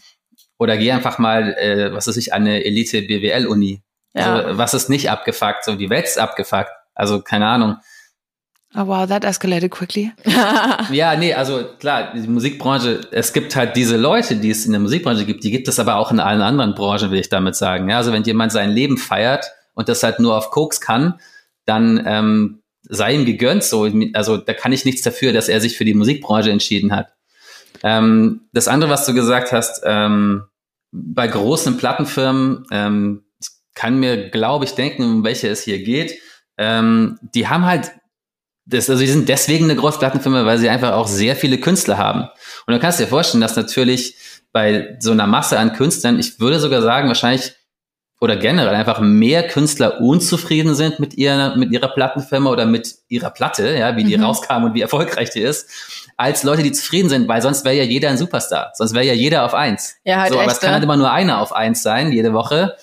oder geh einfach mal, äh, was weiß ich, an eine Elite-BWL-Uni. Ja. Also, was ist nicht abgefuckt? So, die Welt ist abgefuckt. Also, keine Ahnung. Oh wow, that escalated quickly. Ja, nee, also klar, die Musikbranche, es gibt halt diese Leute, die es in der Musikbranche gibt, die gibt es aber auch in allen anderen Branchen, will ich damit sagen. Ja, also wenn jemand sein Leben feiert und das halt nur auf Koks kann, dann ähm, sei ihm gegönnt so. Also da kann ich nichts dafür, dass er sich für die Musikbranche entschieden hat. Ähm, das andere, was du gesagt hast, ähm, bei großen Plattenfirmen, ähm, ich kann mir, glaube ich, denken, um welche es hier geht, ähm, die haben halt das, also die sind deswegen eine Großplattenfirma, weil sie einfach auch sehr viele Künstler haben. Und du kannst dir vorstellen, dass natürlich bei so einer Masse an Künstlern, ich würde sogar sagen, wahrscheinlich oder generell einfach mehr Künstler unzufrieden sind mit ihrer, mit ihrer Plattenfirma oder mit ihrer Platte, ja, wie die Mhm. rauskam und wie erfolgreich die ist, als Leute, die zufrieden sind, weil sonst wäre ja jeder ein Superstar. Sonst wäre ja jeder auf eins. Ja, halt so, aber echt, es kann ne? halt immer nur einer auf eins sein, jede Woche.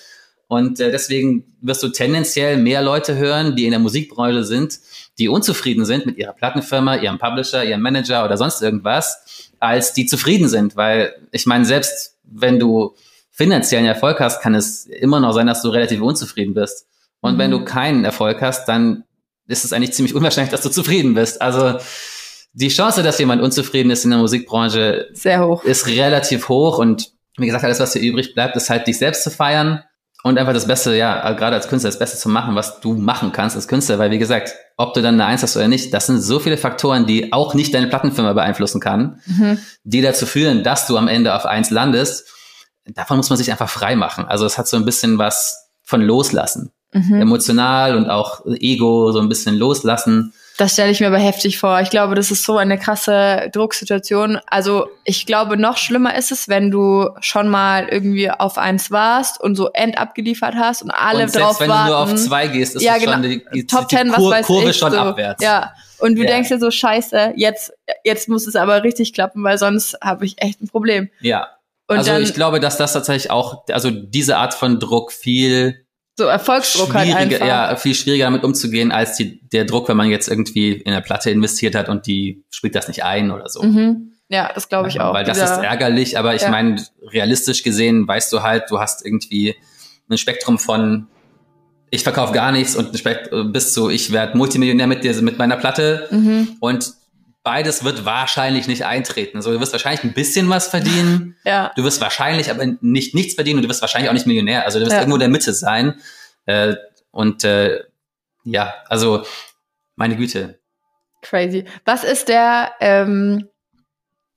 Und äh, deswegen wirst du tendenziell mehr Leute hören, die in der Musikbranche sind, die unzufrieden sind mit ihrer Plattenfirma, ihrem Publisher, ihrem Manager oder sonst irgendwas, als die zufrieden sind. Weil ich meine, selbst wenn du finanziellen Erfolg hast, kann es immer noch sein, dass du relativ unzufrieden bist. Und Mhm. wenn du keinen Erfolg hast, dann ist es eigentlich ziemlich unwahrscheinlich, dass du zufrieden bist. Also die Chance, dass jemand unzufrieden ist in der Musikbranche, Sehr hoch. ist relativ hoch und wie gesagt, alles, was dir übrig bleibt, ist halt dich selbst zu feiern und einfach das Beste, ja, gerade als Künstler, das Beste zu machen, was du machen kannst als Künstler, weil wie gesagt, ob du dann eine Eins hast oder nicht, das sind so viele Faktoren, die auch nicht deine Plattenfirma beeinflussen kann, Mhm. die dazu führen, dass du am Ende auf Eins landest. Davon muss man sich einfach frei machen. Also es hat so ein bisschen was von Loslassen. Mhm. Emotional und auch Ego so ein bisschen loslassen. Das stelle ich mir aber heftig vor. Ich glaube, das ist so eine krasse Drucksituation. Also ich glaube, noch schlimmer ist es, wenn du schon mal irgendwie auf eins warst und so end abgeliefert hast und alle und drauf wenn warten. du nur auf zwei gehst, ist Ja, es schon genau. die, die, Top die 10, was Kur weiß Kurve ich. schon so. abwärts. Ja. Und du Ja. denkst dir so, scheiße, jetzt, jetzt muss es aber richtig klappen, weil sonst habe ich echt ein Problem. ja. Und also dann ich glaube, dass das tatsächlich auch, also diese Art von Druck viel so Erfolgsdruck halt einfach. ja, viel schwieriger damit umzugehen, als die, der Druck, wenn man jetzt irgendwie in eine Platte investiert hat und die spielt das nicht ein oder so. Mhm. Ja, das glaube ich auch. Weil das Dieser- ist ärgerlich, aber ich Ja. meine, realistisch gesehen weißt du halt, du hast irgendwie ein Spektrum von ich verkaufe gar nichts und bis zu ich werde Multimillionär mit dir mit meiner Platte Mhm. und beides wird wahrscheinlich nicht eintreten. So, du wirst wahrscheinlich ein bisschen was verdienen. Ja. Du wirst wahrscheinlich aber nicht nichts verdienen und du wirst wahrscheinlich auch nicht Millionär. Also du wirst Ja. irgendwo in der Mitte sein. Äh, und äh, ja, also meine Güte. Crazy. Was ist der, ähm,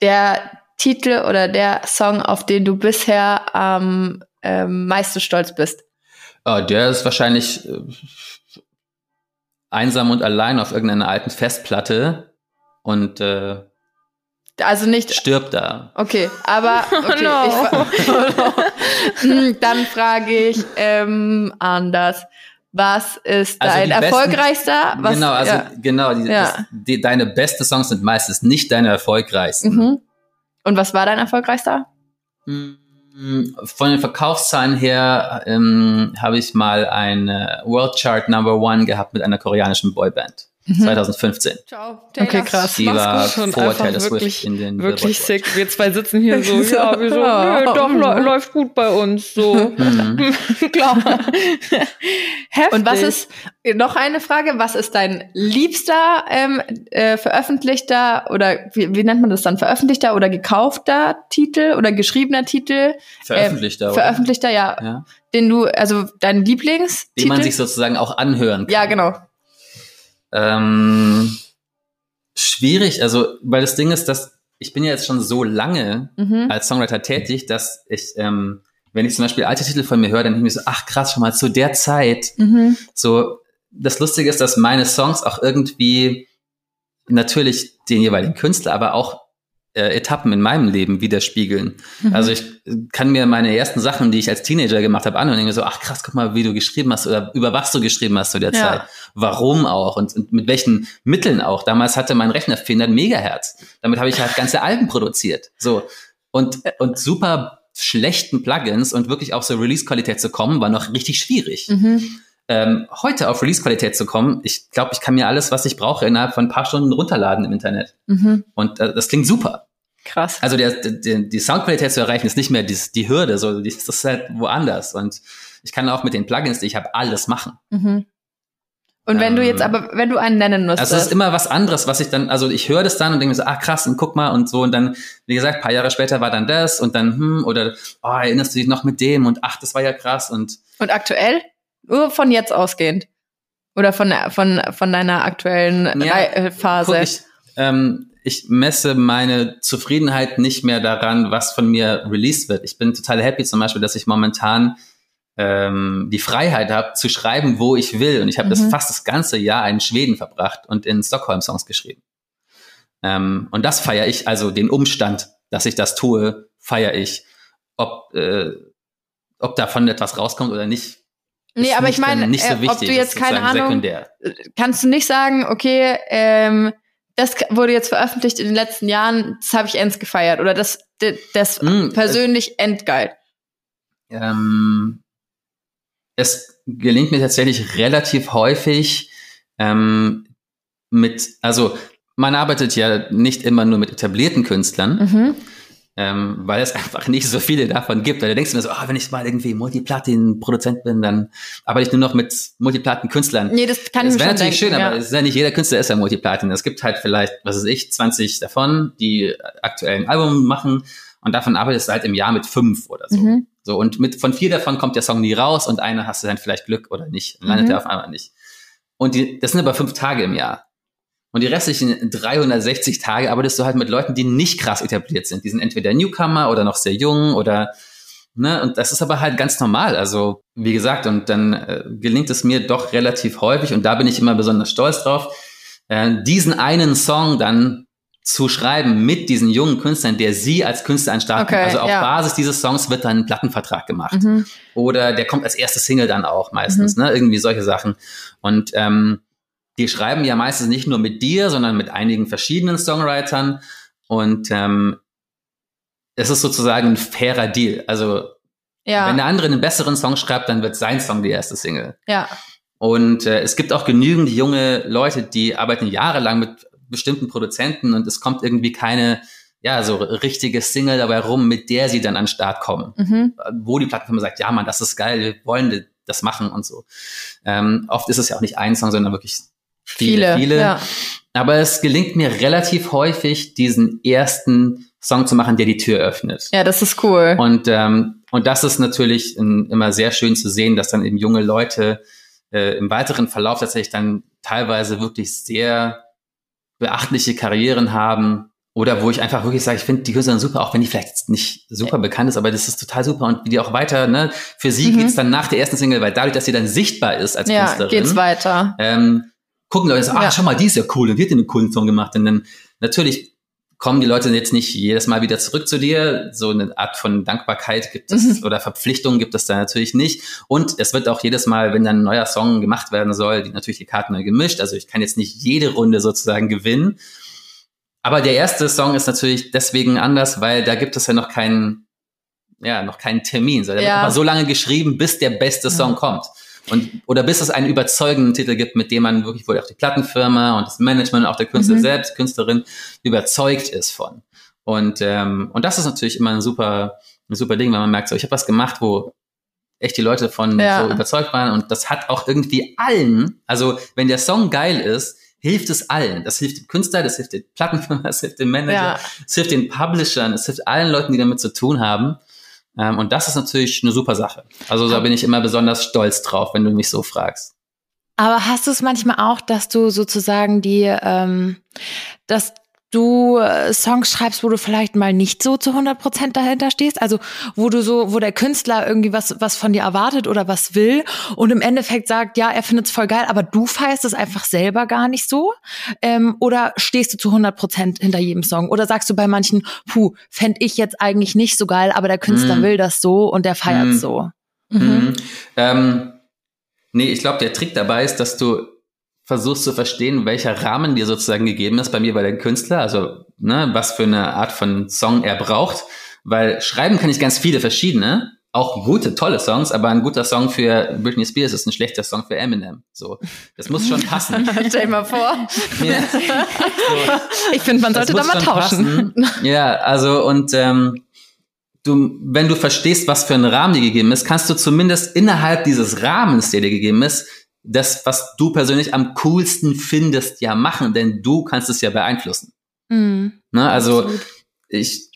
der Titel oder der Song, auf den du bisher am ähm, meisten stolz bist? Oh, der ist wahrscheinlich äh, einsam und allein auf irgendeiner alten Festplatte und äh, Also nicht. stirbt da. Okay, aber okay, no. ich, Hm, dann frage ich ähm, anders. Was ist Also dein die besten- erfolgreichster? Was, genau, also ja. genau, die, Ja. das, die, deine besten Songs sind meistens nicht deine erfolgreichsten. mhm. Und was war dein erfolgreichster? Mm, Von den Verkaufszahlen her ähm, habe ich mal eine World Chart Number One gehabt mit einer koreanischen Boyband. Mhm. 2015. Ciao. Okay, krass. Die Mach's war. Schon vor Taylor Swift wirklich- in den Wirklich Billboard sick. Wir zwei sitzen hier so, ja, wir so, ja. nö, doch, lä- läuft gut bei uns, so. Mhm. Klar. Heftig. Und was ist, noch eine Frage, was ist dein liebster ähm, äh, veröffentlichter oder wie, wie nennt man das dann? Veröffentlichter oder gekaufter Titel oder geschriebener Titel? Veröffentlichter, oder? Veröffentlichter, ja. Ja. Den du, also dein Lieblingstitel? Den man sich sozusagen auch anhören kann. ja, genau. Ähm, schwierig, also, weil das Ding ist, dass ich bin ja jetzt schon so lange Mhm. als Songwriter tätig, dass ich, ähm, wenn ich zum Beispiel alte Titel von mir höre, dann denke ich mir so, ach krass, schon mal zu der Zeit. Mhm. So, das Lustige ist, dass meine Songs auch irgendwie natürlich den jeweiligen Künstler, aber auch äh, Etappen in meinem Leben widerspiegeln. Mhm. Also ich kann mir meine ersten Sachen, die ich als Teenager gemacht habe, anhören und denke mir so, ach krass, guck mal, wie du geschrieben hast oder über was du geschrieben hast zu der Ja. Zeit. Warum auch und, und mit welchen Mitteln auch. Damals hatte mein Rechner 400 Megahertz. Damit habe ich halt ganze Alben produziert. So. Und, und super schlechten Plugins und wirklich auf so Release-Qualität zu kommen, war noch richtig schwierig. Mhm. Ähm, heute auf Release-Qualität zu kommen, ich glaube, ich kann mir alles, was ich brauche, innerhalb von ein paar Stunden runterladen im Internet. Mhm. Und äh, das klingt super. Krass. Also der, der, die Soundqualität zu erreichen ist nicht mehr die, die Hürde, so das ist halt woanders. Und ich kann auch mit den Plugins, die ich habe, alles machen. Mhm. Und wenn du jetzt Ähm, aber, wenn du einen nennen müsstest. Also es ist immer was anderes, was ich dann, also ich höre das dann und denke mir so, ah krass, und guck mal und so und dann, wie gesagt, paar Jahre später war dann das und dann, hm, oder oh, erinnerst du dich noch mit dem und ach, das war ja krass und Und aktuell? Nur von jetzt ausgehend. Oder von, von, von deiner aktuellen Ja, äh, Phase. guck, ich, ähm, ich messe meine Zufriedenheit nicht mehr daran, was von mir released wird. Ich bin total happy zum Beispiel, dass ich momentan ähm, die Freiheit habe, zu schreiben, wo ich will. Und ich habe das Mhm. fast das ganze Jahr in Schweden verbracht und in Stockholm Songs geschrieben. Ähm, und das feiere ich, also den Umstand, dass ich das tue, feiere ich. Ob, äh, ob davon etwas rauskommt oder nicht. Nee, aber ich meine, nicht so äh, wichtig. ob du Das jetzt keine Ahnung, Sekundär. kannst du nicht sagen, okay, ähm, das wurde jetzt veröffentlicht in den letzten Jahren, das habe ich ends gefeiert oder das, d- das Mm, persönlich endgeil. ähm, es gelingt mir tatsächlich relativ häufig ähm, mit, also man arbeitet ja nicht immer nur mit etablierten Künstlern, Mhm. Ähm, weil es einfach nicht so viele davon gibt. Weil du denkst immer so, ah, wenn ich mal irgendwie Multiplatin-Produzent bin, dann arbeite ich nur noch mit Multiplatin-Künstlern. Nee, das kann ich Es mir natürlich denken. schön, ja. aber es ist ja nicht jeder Künstler ist ja Multiplatin. Es gibt halt vielleicht, was weiß ich, 20 davon, die aktuell ein Album machen und davon arbeitest du halt im Jahr mit fünf oder so. Mhm. So, und mit, von vier davon kommt der Song nie raus und einer hast du dann vielleicht Glück oder nicht. Dann landet Mhm. er auf einmal nicht. Und die, das sind aber fünf Tage im Jahr. Und die restlichen 360 Tage arbeitest du halt mit Leuten, die nicht krass etabliert sind. Die sind entweder Newcomer oder noch sehr jung oder, ne, und das ist aber halt ganz normal. Also, wie gesagt, und dann äh, gelingt es mir doch relativ häufig und da bin ich immer besonders stolz drauf, äh, diesen einen Song dann zu schreiben mit diesen jungen Künstlern, der sie als Künstler an den Start Okay. Also auf ja. Basis dieses Songs wird dann ein Plattenvertrag gemacht. Mhm. Oder der kommt als erste Single dann auch meistens, ne? Irgendwie solche Sachen. Und ähm, die schreiben ja meistens nicht nur mit dir, sondern mit einigen verschiedenen Songwritern. Und ähm, es ist sozusagen ein fairer Deal. Also Ja, wenn der andere einen besseren Song schreibt, dann wird sein Song die erste Single. ja. Und äh, es gibt auch genügend junge Leute, die arbeiten jahrelang mit bestimmten Produzenten und es kommt irgendwie keine, ja, so richtige Single dabei rum, mit der sie dann an den Start kommen. Mhm. Wo die Plattform sagt, ja, Mann, das ist geil, wir wollen das machen und so. Ähm, oft ist es ja auch nicht ein Song, sondern wirklich viele, Viele. viele. Ja. Aber es gelingt mir relativ häufig, diesen ersten Song zu machen, der die Tür öffnet. ja, das ist cool. Und, ähm, und das ist natürlich ähm, immer sehr schön zu sehen, dass dann eben junge Leute äh, im weiteren Verlauf tatsächlich dann teilweise wirklich sehr beachtliche Karrieren haben. Oder wo ich einfach wirklich sage, ich finde die Künstlerin super, auch wenn die vielleicht nicht super bekannt ist, aber das ist total super und wie die auch weiter, ne, für sie Mhm. geht's dann nach der ersten Single, weil dadurch, dass sie dann sichtbar ist als ja, Künstlerin, geht's weiter. ähm, gucken Leute so, ah, Ja. schau mal, die ist ja cool und die hat einen coolen Song gemacht. Und dann natürlich kommen die Leute jetzt nicht jedes Mal wieder zurück zu dir. So eine Art von Dankbarkeit gibt es Mhm. oder Verpflichtung gibt es da natürlich nicht. Und es wird auch jedes Mal, wenn dann ein neuer Song gemacht werden soll, die natürlich die Karten neu gemischt. Also ich kann jetzt nicht jede Runde sozusagen gewinnen. Aber der erste Song ist natürlich deswegen anders, weil da gibt es ja noch keinen, ja, noch keinen Termin. So, Der Ja. wird einfach so lange geschrieben, bis der beste Song kommt. Und, oder bis es einen überzeugenden Titel gibt, mit dem man wirklich wohl auch die Plattenfirma und das Management auch der Künstler Mhm. selbst, Künstlerin, überzeugt ist von. Und, ähm, und das ist natürlich immer ein super, ein super Ding, weil man merkt, so, ich habe was gemacht, wo echt die Leute von Ja. so überzeugt waren. Und das hat auch irgendwie allen, also wenn der Song geil ist, hilft es allen. Das hilft dem Künstler, das hilft der Plattenfirma, das hilft dem Manager, Ja. es hilft den Publishern, es hilft allen Leuten, die damit zu tun haben. Ähm, und das ist natürlich eine super Sache. Also da bin ich immer besonders stolz drauf, wenn du mich so fragst. Aber hast du es manchmal auch, dass du sozusagen die, ähm, dass du äh, Songs schreibst, wo du vielleicht mal nicht so zu 100 Prozent dahinter stehst? Also wo du so, wo der Künstler irgendwie was, was von dir erwartet oder was will und im Endeffekt sagt, ja, er findet es voll geil, aber du feierst es einfach selber gar nicht so? Ähm, oder stehst du zu 100 Prozent hinter jedem Song? Oder sagst du bei manchen, puh, fänd ich jetzt eigentlich nicht so geil, aber der Künstler Mm. will das so und der feiert Mm. so? Mhm. Ähm, nee, ich glaube, der Trick dabei ist, dass du versuchst zu verstehen, welcher Rahmen dir sozusagen gegeben ist bei mir bei den Künstler, also ne, was für eine Art von Song er braucht, weil schreiben kann ich ganz viele verschiedene auch gute, tolle Songs, aber ein guter Song für Britney Spears ist ein schlechter Song für Eminem. So, das muss schon passen. Stell dir mal vor. Ja. So, Ich finde, man sollte da mal tauschen. passen. Ja, also und ähm, du, wenn du verstehst, was für ein Rahmen dir gegeben ist, kannst du zumindest innerhalb dieses Rahmens, der dir gegeben ist, das, was du persönlich am coolsten findest, ja machen, denn du kannst es ja beeinflussen. Mhm. Ne? Also Absolut. ich,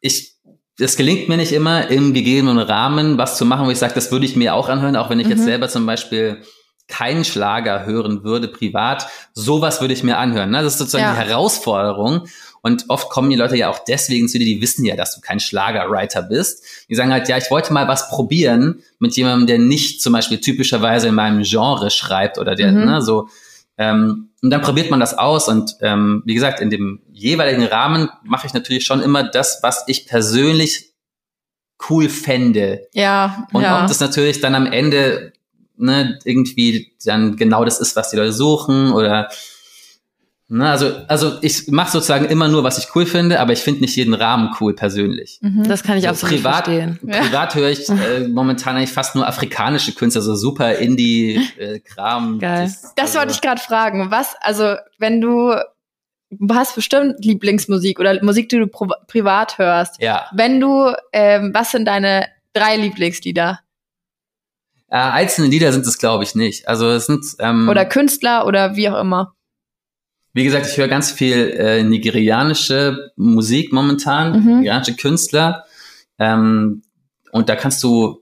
ich, es gelingt mir nicht immer im gegebenen Rahmen was zu machen, wo ich sage, das würde ich mir auch anhören, auch wenn ich jetzt Mhm. selber zum Beispiel keinen Schlager hören würde, privat, sowas würde ich mir anhören. Ne? Das ist sozusagen Ja. die Herausforderung. Und oft kommen die Leute ja auch deswegen zu dir, die wissen ja, dass du kein Schlagerwriter bist. Die sagen halt, ja, ich wollte mal was probieren mit jemandem, der nicht zum Beispiel typischerweise in meinem Genre schreibt oder der, Mhm. ne, so. Ähm, und dann probiert man das aus und ähm, wie gesagt, in dem jeweiligen Rahmen mache ich natürlich schon immer das, was ich persönlich cool fände. Ja, Und ja. ob das natürlich dann am Ende ne, irgendwie dann genau das ist, was die Leute suchen oder ne, also also ich mache sozusagen immer nur, was ich cool finde, aber ich finde nicht jeden Rahmen cool persönlich. Mhm. Das kann ich So absolut privat, verstehen. Ja. privat höre ich äh, momentan eigentlich fast nur afrikanische Künstler, so super Indie-Kram. Geil. Das wollte ich gerade fragen. Was, also, wenn du, du hast bestimmt Lieblingsmusik oder Musik, die du privat hörst. Ja, Wenn du, ähm, was sind deine drei Lieblingslieder? äh, einzelne Lieder sind es, glaube ich, nicht. Also es sind ähm, Oder Künstler oder wie auch immer? Wie gesagt, ich höre ganz viel äh, nigerianische Musik momentan, Mhm. nigerianische Künstler. Ähm, und da kannst du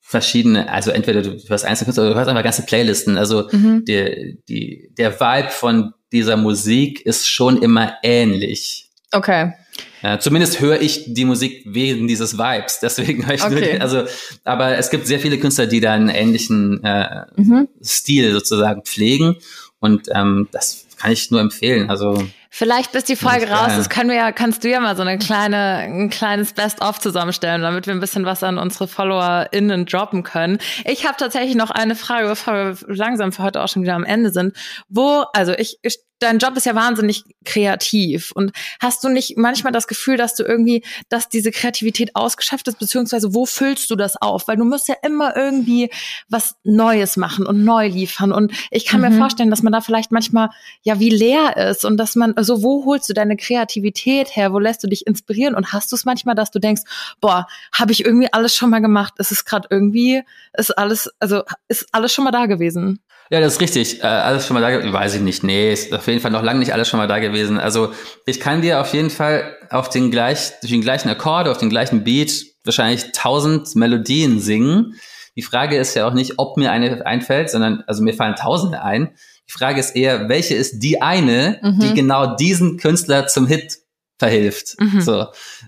verschiedene, also entweder du hörst einzelne Künstler oder du hörst einfach ganze Playlisten. Also Mhm. der, die, der Vibe von dieser Musik ist schon immer ähnlich. Okay. Äh, zumindest höre ich die Musik wegen dieses Vibes. Deswegen höre ich nur, Okay. die, also, aber es gibt sehr viele Künstler, die da einen ähnlichen äh, Mhm. Stil sozusagen pflegen. Und ähm, das kann ich nur empfehlen. Also Vielleicht bis die Folge raus ist, können wir ja, kannst du ja mal so eine kleine, ein kleines Best-of zusammenstellen, damit wir ein bisschen was an unsere FollowerInnen droppen können. Ich habe tatsächlich noch eine Frage, bevor wir langsam für heute auch schon wieder am Ende sind. Wo, also ich, ich dein Job ist ja wahnsinnig kreativ und hast du nicht manchmal das Gefühl, dass du irgendwie, dass diese Kreativität ausgeschöpft ist, beziehungsweise wo füllst du das auf? Weil du musst ja immer irgendwie was Neues machen und neu liefern und ich kann Mhm. mir vorstellen, dass man da vielleicht manchmal ja wie leer ist und dass man, also wo holst du deine Kreativität her? Wo lässt du dich inspirieren? Und hast du es manchmal, dass du denkst, boah, habe ich irgendwie alles schon mal gemacht? Es ist gerade irgendwie, ist alles, also ist alles schon mal da gewesen? Ja, das ist richtig. Äh, alles schon mal da gewesen? Weiß ich nicht. Nee, ist auf jeden Fall noch lange nicht alles schon mal da gewesen. Also ich kann dir auf jeden Fall auf den, gleich, durch den gleichen Akkord, auf den gleichen Beat wahrscheinlich tausend Melodien singen. Die Frage ist ja auch nicht, ob mir eine einfällt, sondern, also mir fallen tausende ein. Die Frage ist eher, welche ist die eine, Mhm. die genau diesen Künstler zum Hit verhilft. Mhm. So.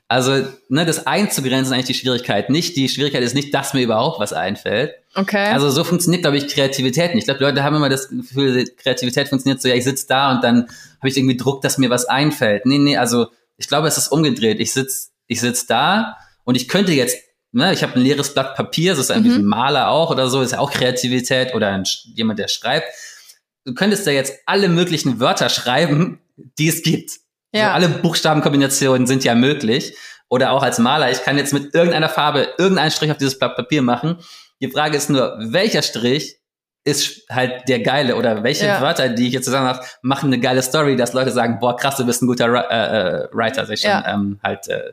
Also, ne, das einzugrenzen ist eigentlich die Schwierigkeit. Nicht, die Schwierigkeit ist nicht, dass mir überhaupt was einfällt, Okay. also so funktioniert, glaube ich, Kreativität nicht. Ich glaube, Leute haben immer das Gefühl, Kreativität funktioniert so, ja, ich sitze da und dann habe ich irgendwie Druck, dass mir was einfällt. Nee, nee, also ich glaube, es ist umgedreht. Ich sitz, ich sitz da und ich könnte jetzt, ne, ich habe ein leeres Blatt Papier, das ist irgendwie Mhm. ein Maler auch oder so, ist ja auch Kreativität oder ein, jemand, der schreibt. Du könntest da jetzt alle möglichen Wörter schreiben, die es gibt. Ja. So, alle Buchstabenkombinationen sind ja möglich. Oder auch als Maler, ich kann jetzt mit irgendeiner Farbe irgendeinen Strich auf dieses Blatt Papier machen. Die Frage ist nur, welcher Strich ist halt der geile oder welche Ja. Wörter, die ich jetzt zusammen habe, machen eine geile Story, dass Leute sagen, boah, krass, du bist ein guter äh, äh, Writer, sag ich schon, Ja. ähm, halt äh,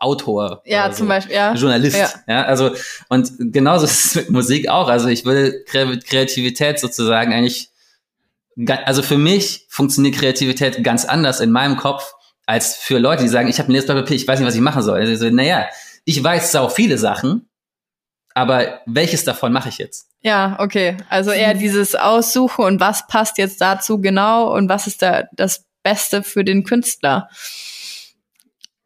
Autor. ja, oder zum so. Beispiel, ja. Journalist. Ja. Ja. also und genauso ist es mit Musik auch. Also ich würde Kre- Kreativität sozusagen eigentlich, also für mich funktioniert Kreativität ganz anders in meinem Kopf als für Leute, die sagen, ich habe ein leeres Blatt Papier, ich weiß nicht, was ich machen soll. Also, naja, ich weiß sau viele Sachen, aber welches davon mache ich jetzt? Ja, okay. Also eher dieses Aussuchen und was passt jetzt dazu genau und was ist da das Beste für den Künstler.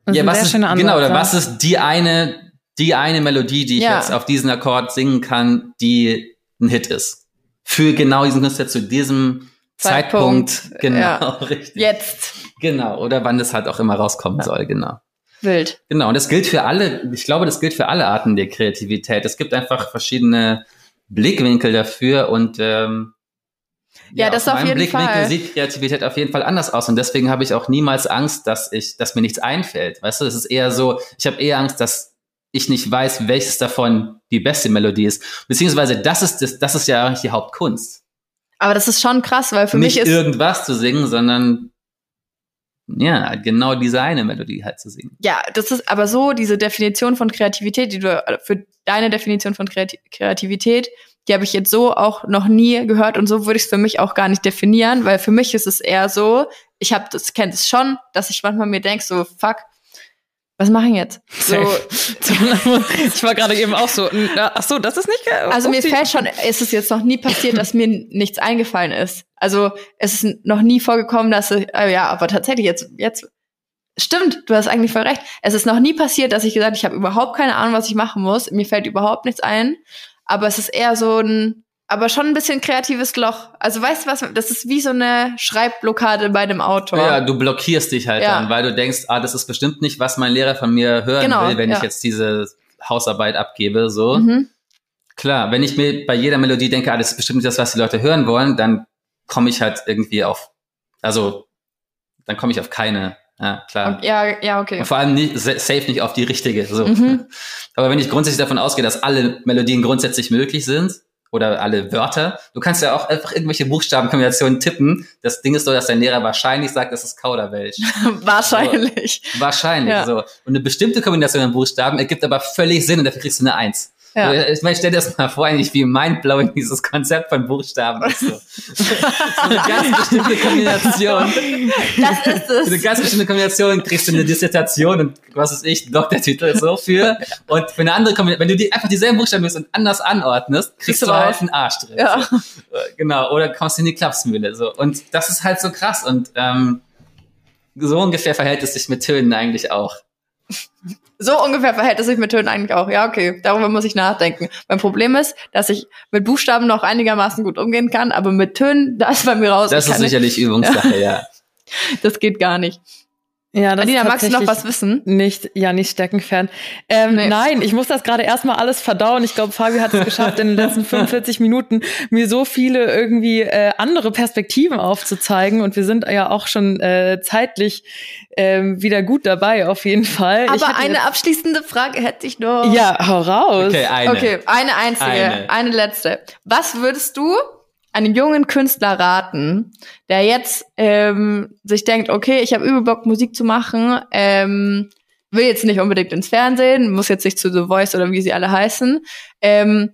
Das ja, was sehr ist, Ansatz, genau, oder ja. was ist die eine, die eine Melodie, die ich Ja. jetzt auf diesen Akkord singen kann, die ein Hit ist? Für genau diesen Künstler zu diesem Zeitpunkt, Zeitpunkt, genau, ja. richtig. Jetzt. Genau, oder wann das halt auch immer rauskommen soll, genau. Wild. Genau, und das gilt für alle, ich glaube, das gilt für alle Arten der Kreativität. Es gibt einfach verschiedene Blickwinkel dafür und ähm, Ja, das aus auf jeden Blickwinkel Fall. sieht Kreativität auf jeden Fall anders aus und deswegen habe ich auch niemals Angst, dass ich, dass mir nichts einfällt. Weißt du, es ist eher so, ich habe eher Angst, dass ich nicht weiß, welches davon die beste Melodie ist. Beziehungsweise das ist das, das ist ja die Hauptkunst. Aber das ist schon krass, weil für nicht mich ist irgendwas zu singen, sondern ja, genau diese eine Melodie halt zu singen. ja, das ist aber so diese Definition von Kreativität, die du für deine Definition von Kreati Kreativität, die habe ich jetzt so auch noch nie gehört und so würde ich es für mich auch gar nicht definieren, weil für mich ist es eher so, ich habe das kennt es schon, dass ich manchmal mir denk so fuck, was mache ich jetzt? So, ich war gerade eben auch so, ach so, das ist nicht ge- Also mir fällt schon, es ist jetzt noch nie passiert, dass mir nichts eingefallen ist. Also es ist noch nie vorgekommen, dass ich, ah ja, aber tatsächlich jetzt, jetzt, stimmt, du hast eigentlich voll recht. Es ist noch nie passiert, dass ich gesagt, ich habe überhaupt keine Ahnung, was ich machen muss. Mir fällt überhaupt nichts ein. Aber es ist eher so ein, aber schon ein bisschen kreatives Loch. Also weißt du was, das ist wie so eine Schreibblockade bei dem Autor. Ja, du blockierst dich halt Ja. dann, weil du denkst, ah, das ist bestimmt nicht, was mein Lehrer von mir hören Genau, will, wenn ja. ich jetzt diese Hausarbeit abgebe, so. Mhm. Klar, wenn ich mir bei jeder Melodie denke, ah, das ist bestimmt nicht das, was die Leute hören wollen, dann komme ich halt irgendwie auf, also, dann komme ich auf keine, ja, klar. Ja, ja, okay. Und vor allem nicht, sa- safe nicht auf die richtige, so. Mhm. Aber wenn ich grundsätzlich davon ausgehe, dass alle Melodien grundsätzlich möglich sind, oder alle Wörter, du kannst ja auch einfach irgendwelche Buchstabenkombinationen tippen. Das Ding ist so, dass dein Lehrer wahrscheinlich sagt, das ist Kauderwelsch. Wahrscheinlich. Wahrscheinlich, Ja. so. Und eine bestimmte Kombination an Buchstaben ergibt aber völlig Sinn und dafür kriegst du eine Eins. Ja. So, Ich meine, stell dir das mal vor, eigentlich wie mindblowing dieses Konzept von Buchstaben ist. So, so eine ganz bestimmte Kombination. Das ist Für eine es. ganz bestimmte Kombination kriegst du eine Dissertation und was ist ich, Doktortitel so für. Und für eine andere Kombination, wenn du die, einfach dieselben Buchstaben nimmst und anders anordnest, kriegst du du halt einen Arsch drin. Ja. So. Äh, Genau. Oder kommst in die Klapsmühle. So. Und das ist halt so krass. Und ähm, so ungefähr verhält es sich mit Tönen eigentlich auch. So ungefähr verhält es sich mit Tönen eigentlich auch. Ja, okay, darüber muss ich nachdenken. Mein Problem ist, dass ich mit Buchstaben noch einigermaßen gut umgehen kann, aber mit Tönen, da ist bei mir raus. Das ist sicherlich Übungssache, ja. das geht gar nicht. Ja, das Alina, ist magst du noch was wissen? Nicht, ja, nicht Steckenpferd. Ähm, Nee. Nein, ich muss das gerade erstmal alles verdauen. Ich glaube, Fabi hat es geschafft, in den letzten 45 Minuten mir so viele irgendwie äh, andere Perspektiven aufzuzeigen. Und wir sind ja auch schon äh, zeitlich ähm, wieder gut dabei, auf jeden Fall. Aber eine jetzt- abschließende Frage hätte ich noch. Ja, hau raus. Okay, eine. Okay, eine einzige, Eine. eine. letzte. Was würdest du einem jungen Künstler raten, der jetzt ähm, sich denkt, okay, ich habe übel Bock, Musik zu machen, ähm, will jetzt nicht unbedingt ins Fernsehen, muss jetzt nicht zu The Voice oder wie sie alle heißen. Ähm,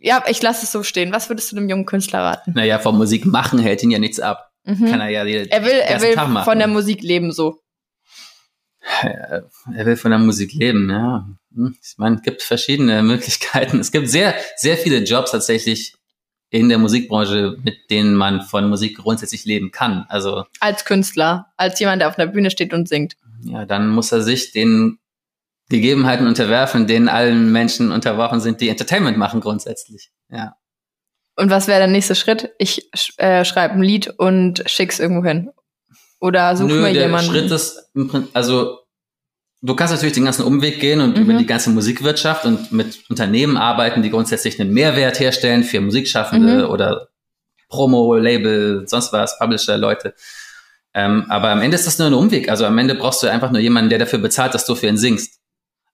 ja, ich lasse es so stehen. Was würdest du dem jungen Künstler raten? Naja, vom Musik machen hält ihn ja nichts ab. Mhm. Kann er ja jeden Er will, er will von der Musik leben so. Er will von der Musik leben, ja. Hm, Ich meine, es gibt verschiedene Möglichkeiten. Es gibt sehr, sehr viele Jobs tatsächlich in der Musikbranche, mit denen man von Musik grundsätzlich leben kann. Also Als Künstler, als jemand, der auf einer Bühne steht und singt. ja, dann muss er sich den Gegebenheiten unterwerfen, denen allen Menschen unterworfen sind, die Entertainment machen grundsätzlich. Ja. Und was wäre der nächste Schritt? Ich äh, schreibe ein Lied und schick's irgendwo hin. Oder such Nö, mir der jemanden. Schritt ist, also du kannst natürlich den ganzen Umweg gehen und Mhm. über die ganze Musikwirtschaft und mit Unternehmen arbeiten, die grundsätzlich einen Mehrwert herstellen für Musikschaffende Mhm. oder Promo, Label, sonst was, Publisher, Leute. Ähm, aber am Ende ist das nur ein Umweg. Also am Ende brauchst du einfach nur jemanden, der dafür bezahlt, dass du für ihn singst.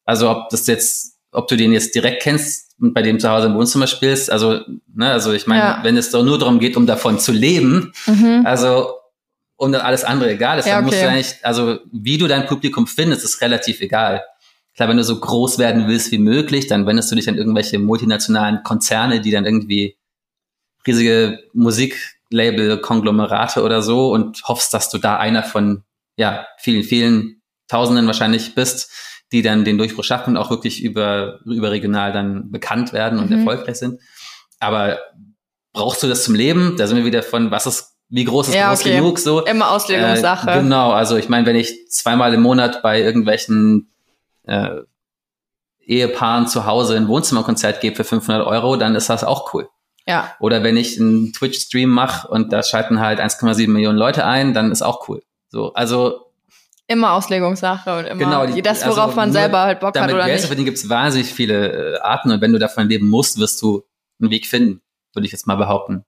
Also ob das jetzt, ob du den jetzt direkt kennst und bei dem zu Hause im Wohnzimmer spielst, also, ne, also ich meine, Ja. wenn es doch nur darum geht, um davon zu leben, mhm. also, und dann alles andere egal ist, Ja, dann musst okay. du eigentlich, also, wie du dein Publikum findest, ist relativ egal. Klar, wenn du so groß werden willst wie möglich, dann wendest du dich an irgendwelche multinationalen Konzerne, die dann irgendwie riesige Musiklabel, Konglomerate oder so und hoffst, dass du da einer von, ja, vielen, vielen Tausenden wahrscheinlich bist, die dann den Durchbruch schaffen und auch wirklich über, überregional dann bekannt werden und Mhm. erfolgreich sind. Aber brauchst du das zum Leben? Da sind wir wieder von, was ist, wie groß ist Ja, groß okay. genug so? Immer Auslegungssache. Äh, genau, also ich meine, wenn ich zweimal im Monat bei irgendwelchen äh, Ehepaaren zu Hause ein Wohnzimmerkonzert gebe für 500 Euro, dann ist das auch cool. Ja, Oder wenn ich einen Twitch-Stream mache und da schalten halt 1,7 Millionen Leute ein, dann ist auch cool. So, also immer Auslegungssache und immer Genau, die- das, worauf also man selber halt Bock hat damit oder Geld nicht. verdienen gibt es wahnsinnig viele äh, Arten und wenn du davon leben musst, wirst du einen Weg finden, würde ich jetzt mal behaupten.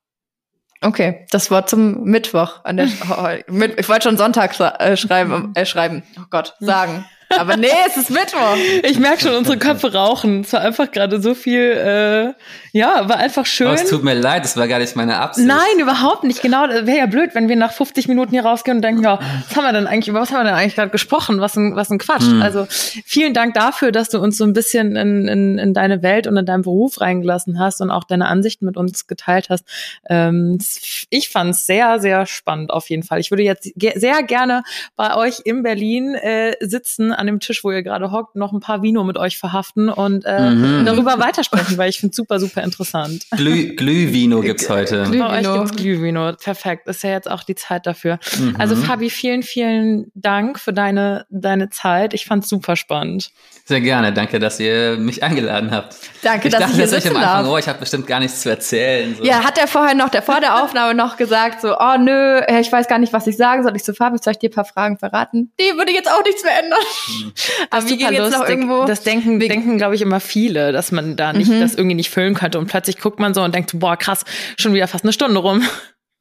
Okay, das Wort zum Mittwoch. An der, mit, ich wollte schon Sonntag äh, schreiben, äh, schreiben. Oh Gott, sagen. Aber nee, es ist Mittwoch. Ich merke schon, unsere Köpfe rauchen. Es war einfach gerade so viel, äh, ja, war einfach schön. Oh, es tut mir leid, das war gar nicht meine Absicht. Nein, überhaupt nicht. Genau, das wäre ja blöd, wenn wir nach 50 Minuten hier rausgehen und denken, ja, was haben wir denn eigentlich, über was haben wir denn eigentlich gerade gesprochen? Was ein, was ein Quatsch. Hm. Also vielen Dank dafür, dass du uns so ein bisschen in, in, in deine Welt und in deinen Beruf reingelassen hast und auch deine Ansichten mit uns geteilt hast. Ähm, ich fand es sehr, sehr spannend auf jeden Fall. Ich würde jetzt ge sehr gerne bei euch in Berlin äh, sitzen, an dem Tisch, wo ihr gerade hockt, noch ein paar Vino mit euch verhaften und äh, Mhm. darüber weitersprechen, weil ich finde super, super interessant. Glüh, Glühvino gibt's heute. Glüh- Bei euch Glühvino. gibt's Glühvino. Perfekt. Ist ja jetzt auch die Zeit dafür. Mhm. Also Fabi, vielen, vielen Dank für deine, deine Zeit. Ich fand's super spannend. Sehr gerne, danke, dass ihr mich eingeladen habt. Danke, ich dass dachte ich hier tatsächlich sitzen am Anfang, darf. oh, ich habe bestimmt gar nichts zu erzählen. So. Ja, hat er vorher noch, der vor der Aufnahme noch gesagt, so, oh nö, ich weiß gar nicht, was ich sagen soll. Ich so, Fabi, soll ich dir ein paar Fragen verraten? Die würde jetzt auch nichts mehr ändern. Aber Super gehen jetzt noch irgendwo. Das denken, denken glaube ich, immer viele, dass man da nicht das irgendwie nicht füllen könnte. Und plötzlich guckt man so und denkt, boah, krass, schon wieder fast eine Stunde rum.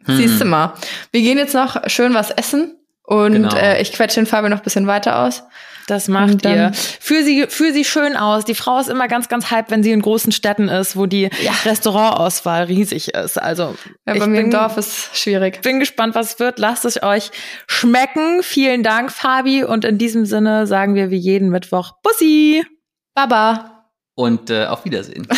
Siehst du mal. Wir gehen jetzt noch schön was essen. Und Genau. äh, ich quetsche den Fabi noch ein bisschen weiter aus. Das macht ihr. Führ sie, führ sie schön aus. Die Frau ist immer ganz, ganz hype, wenn sie in großen Städten ist, wo die Restaurantauswahl riesig ist. Also Ja, ich bei mir im bin- Dorf ist schwierig. bin gespannt, was es wird. Lasst es euch schmecken. Vielen Dank, Fabi. Und in diesem Sinne sagen wir wie jeden Mittwoch Bussi. Baba. Und äh, auf Wiedersehen.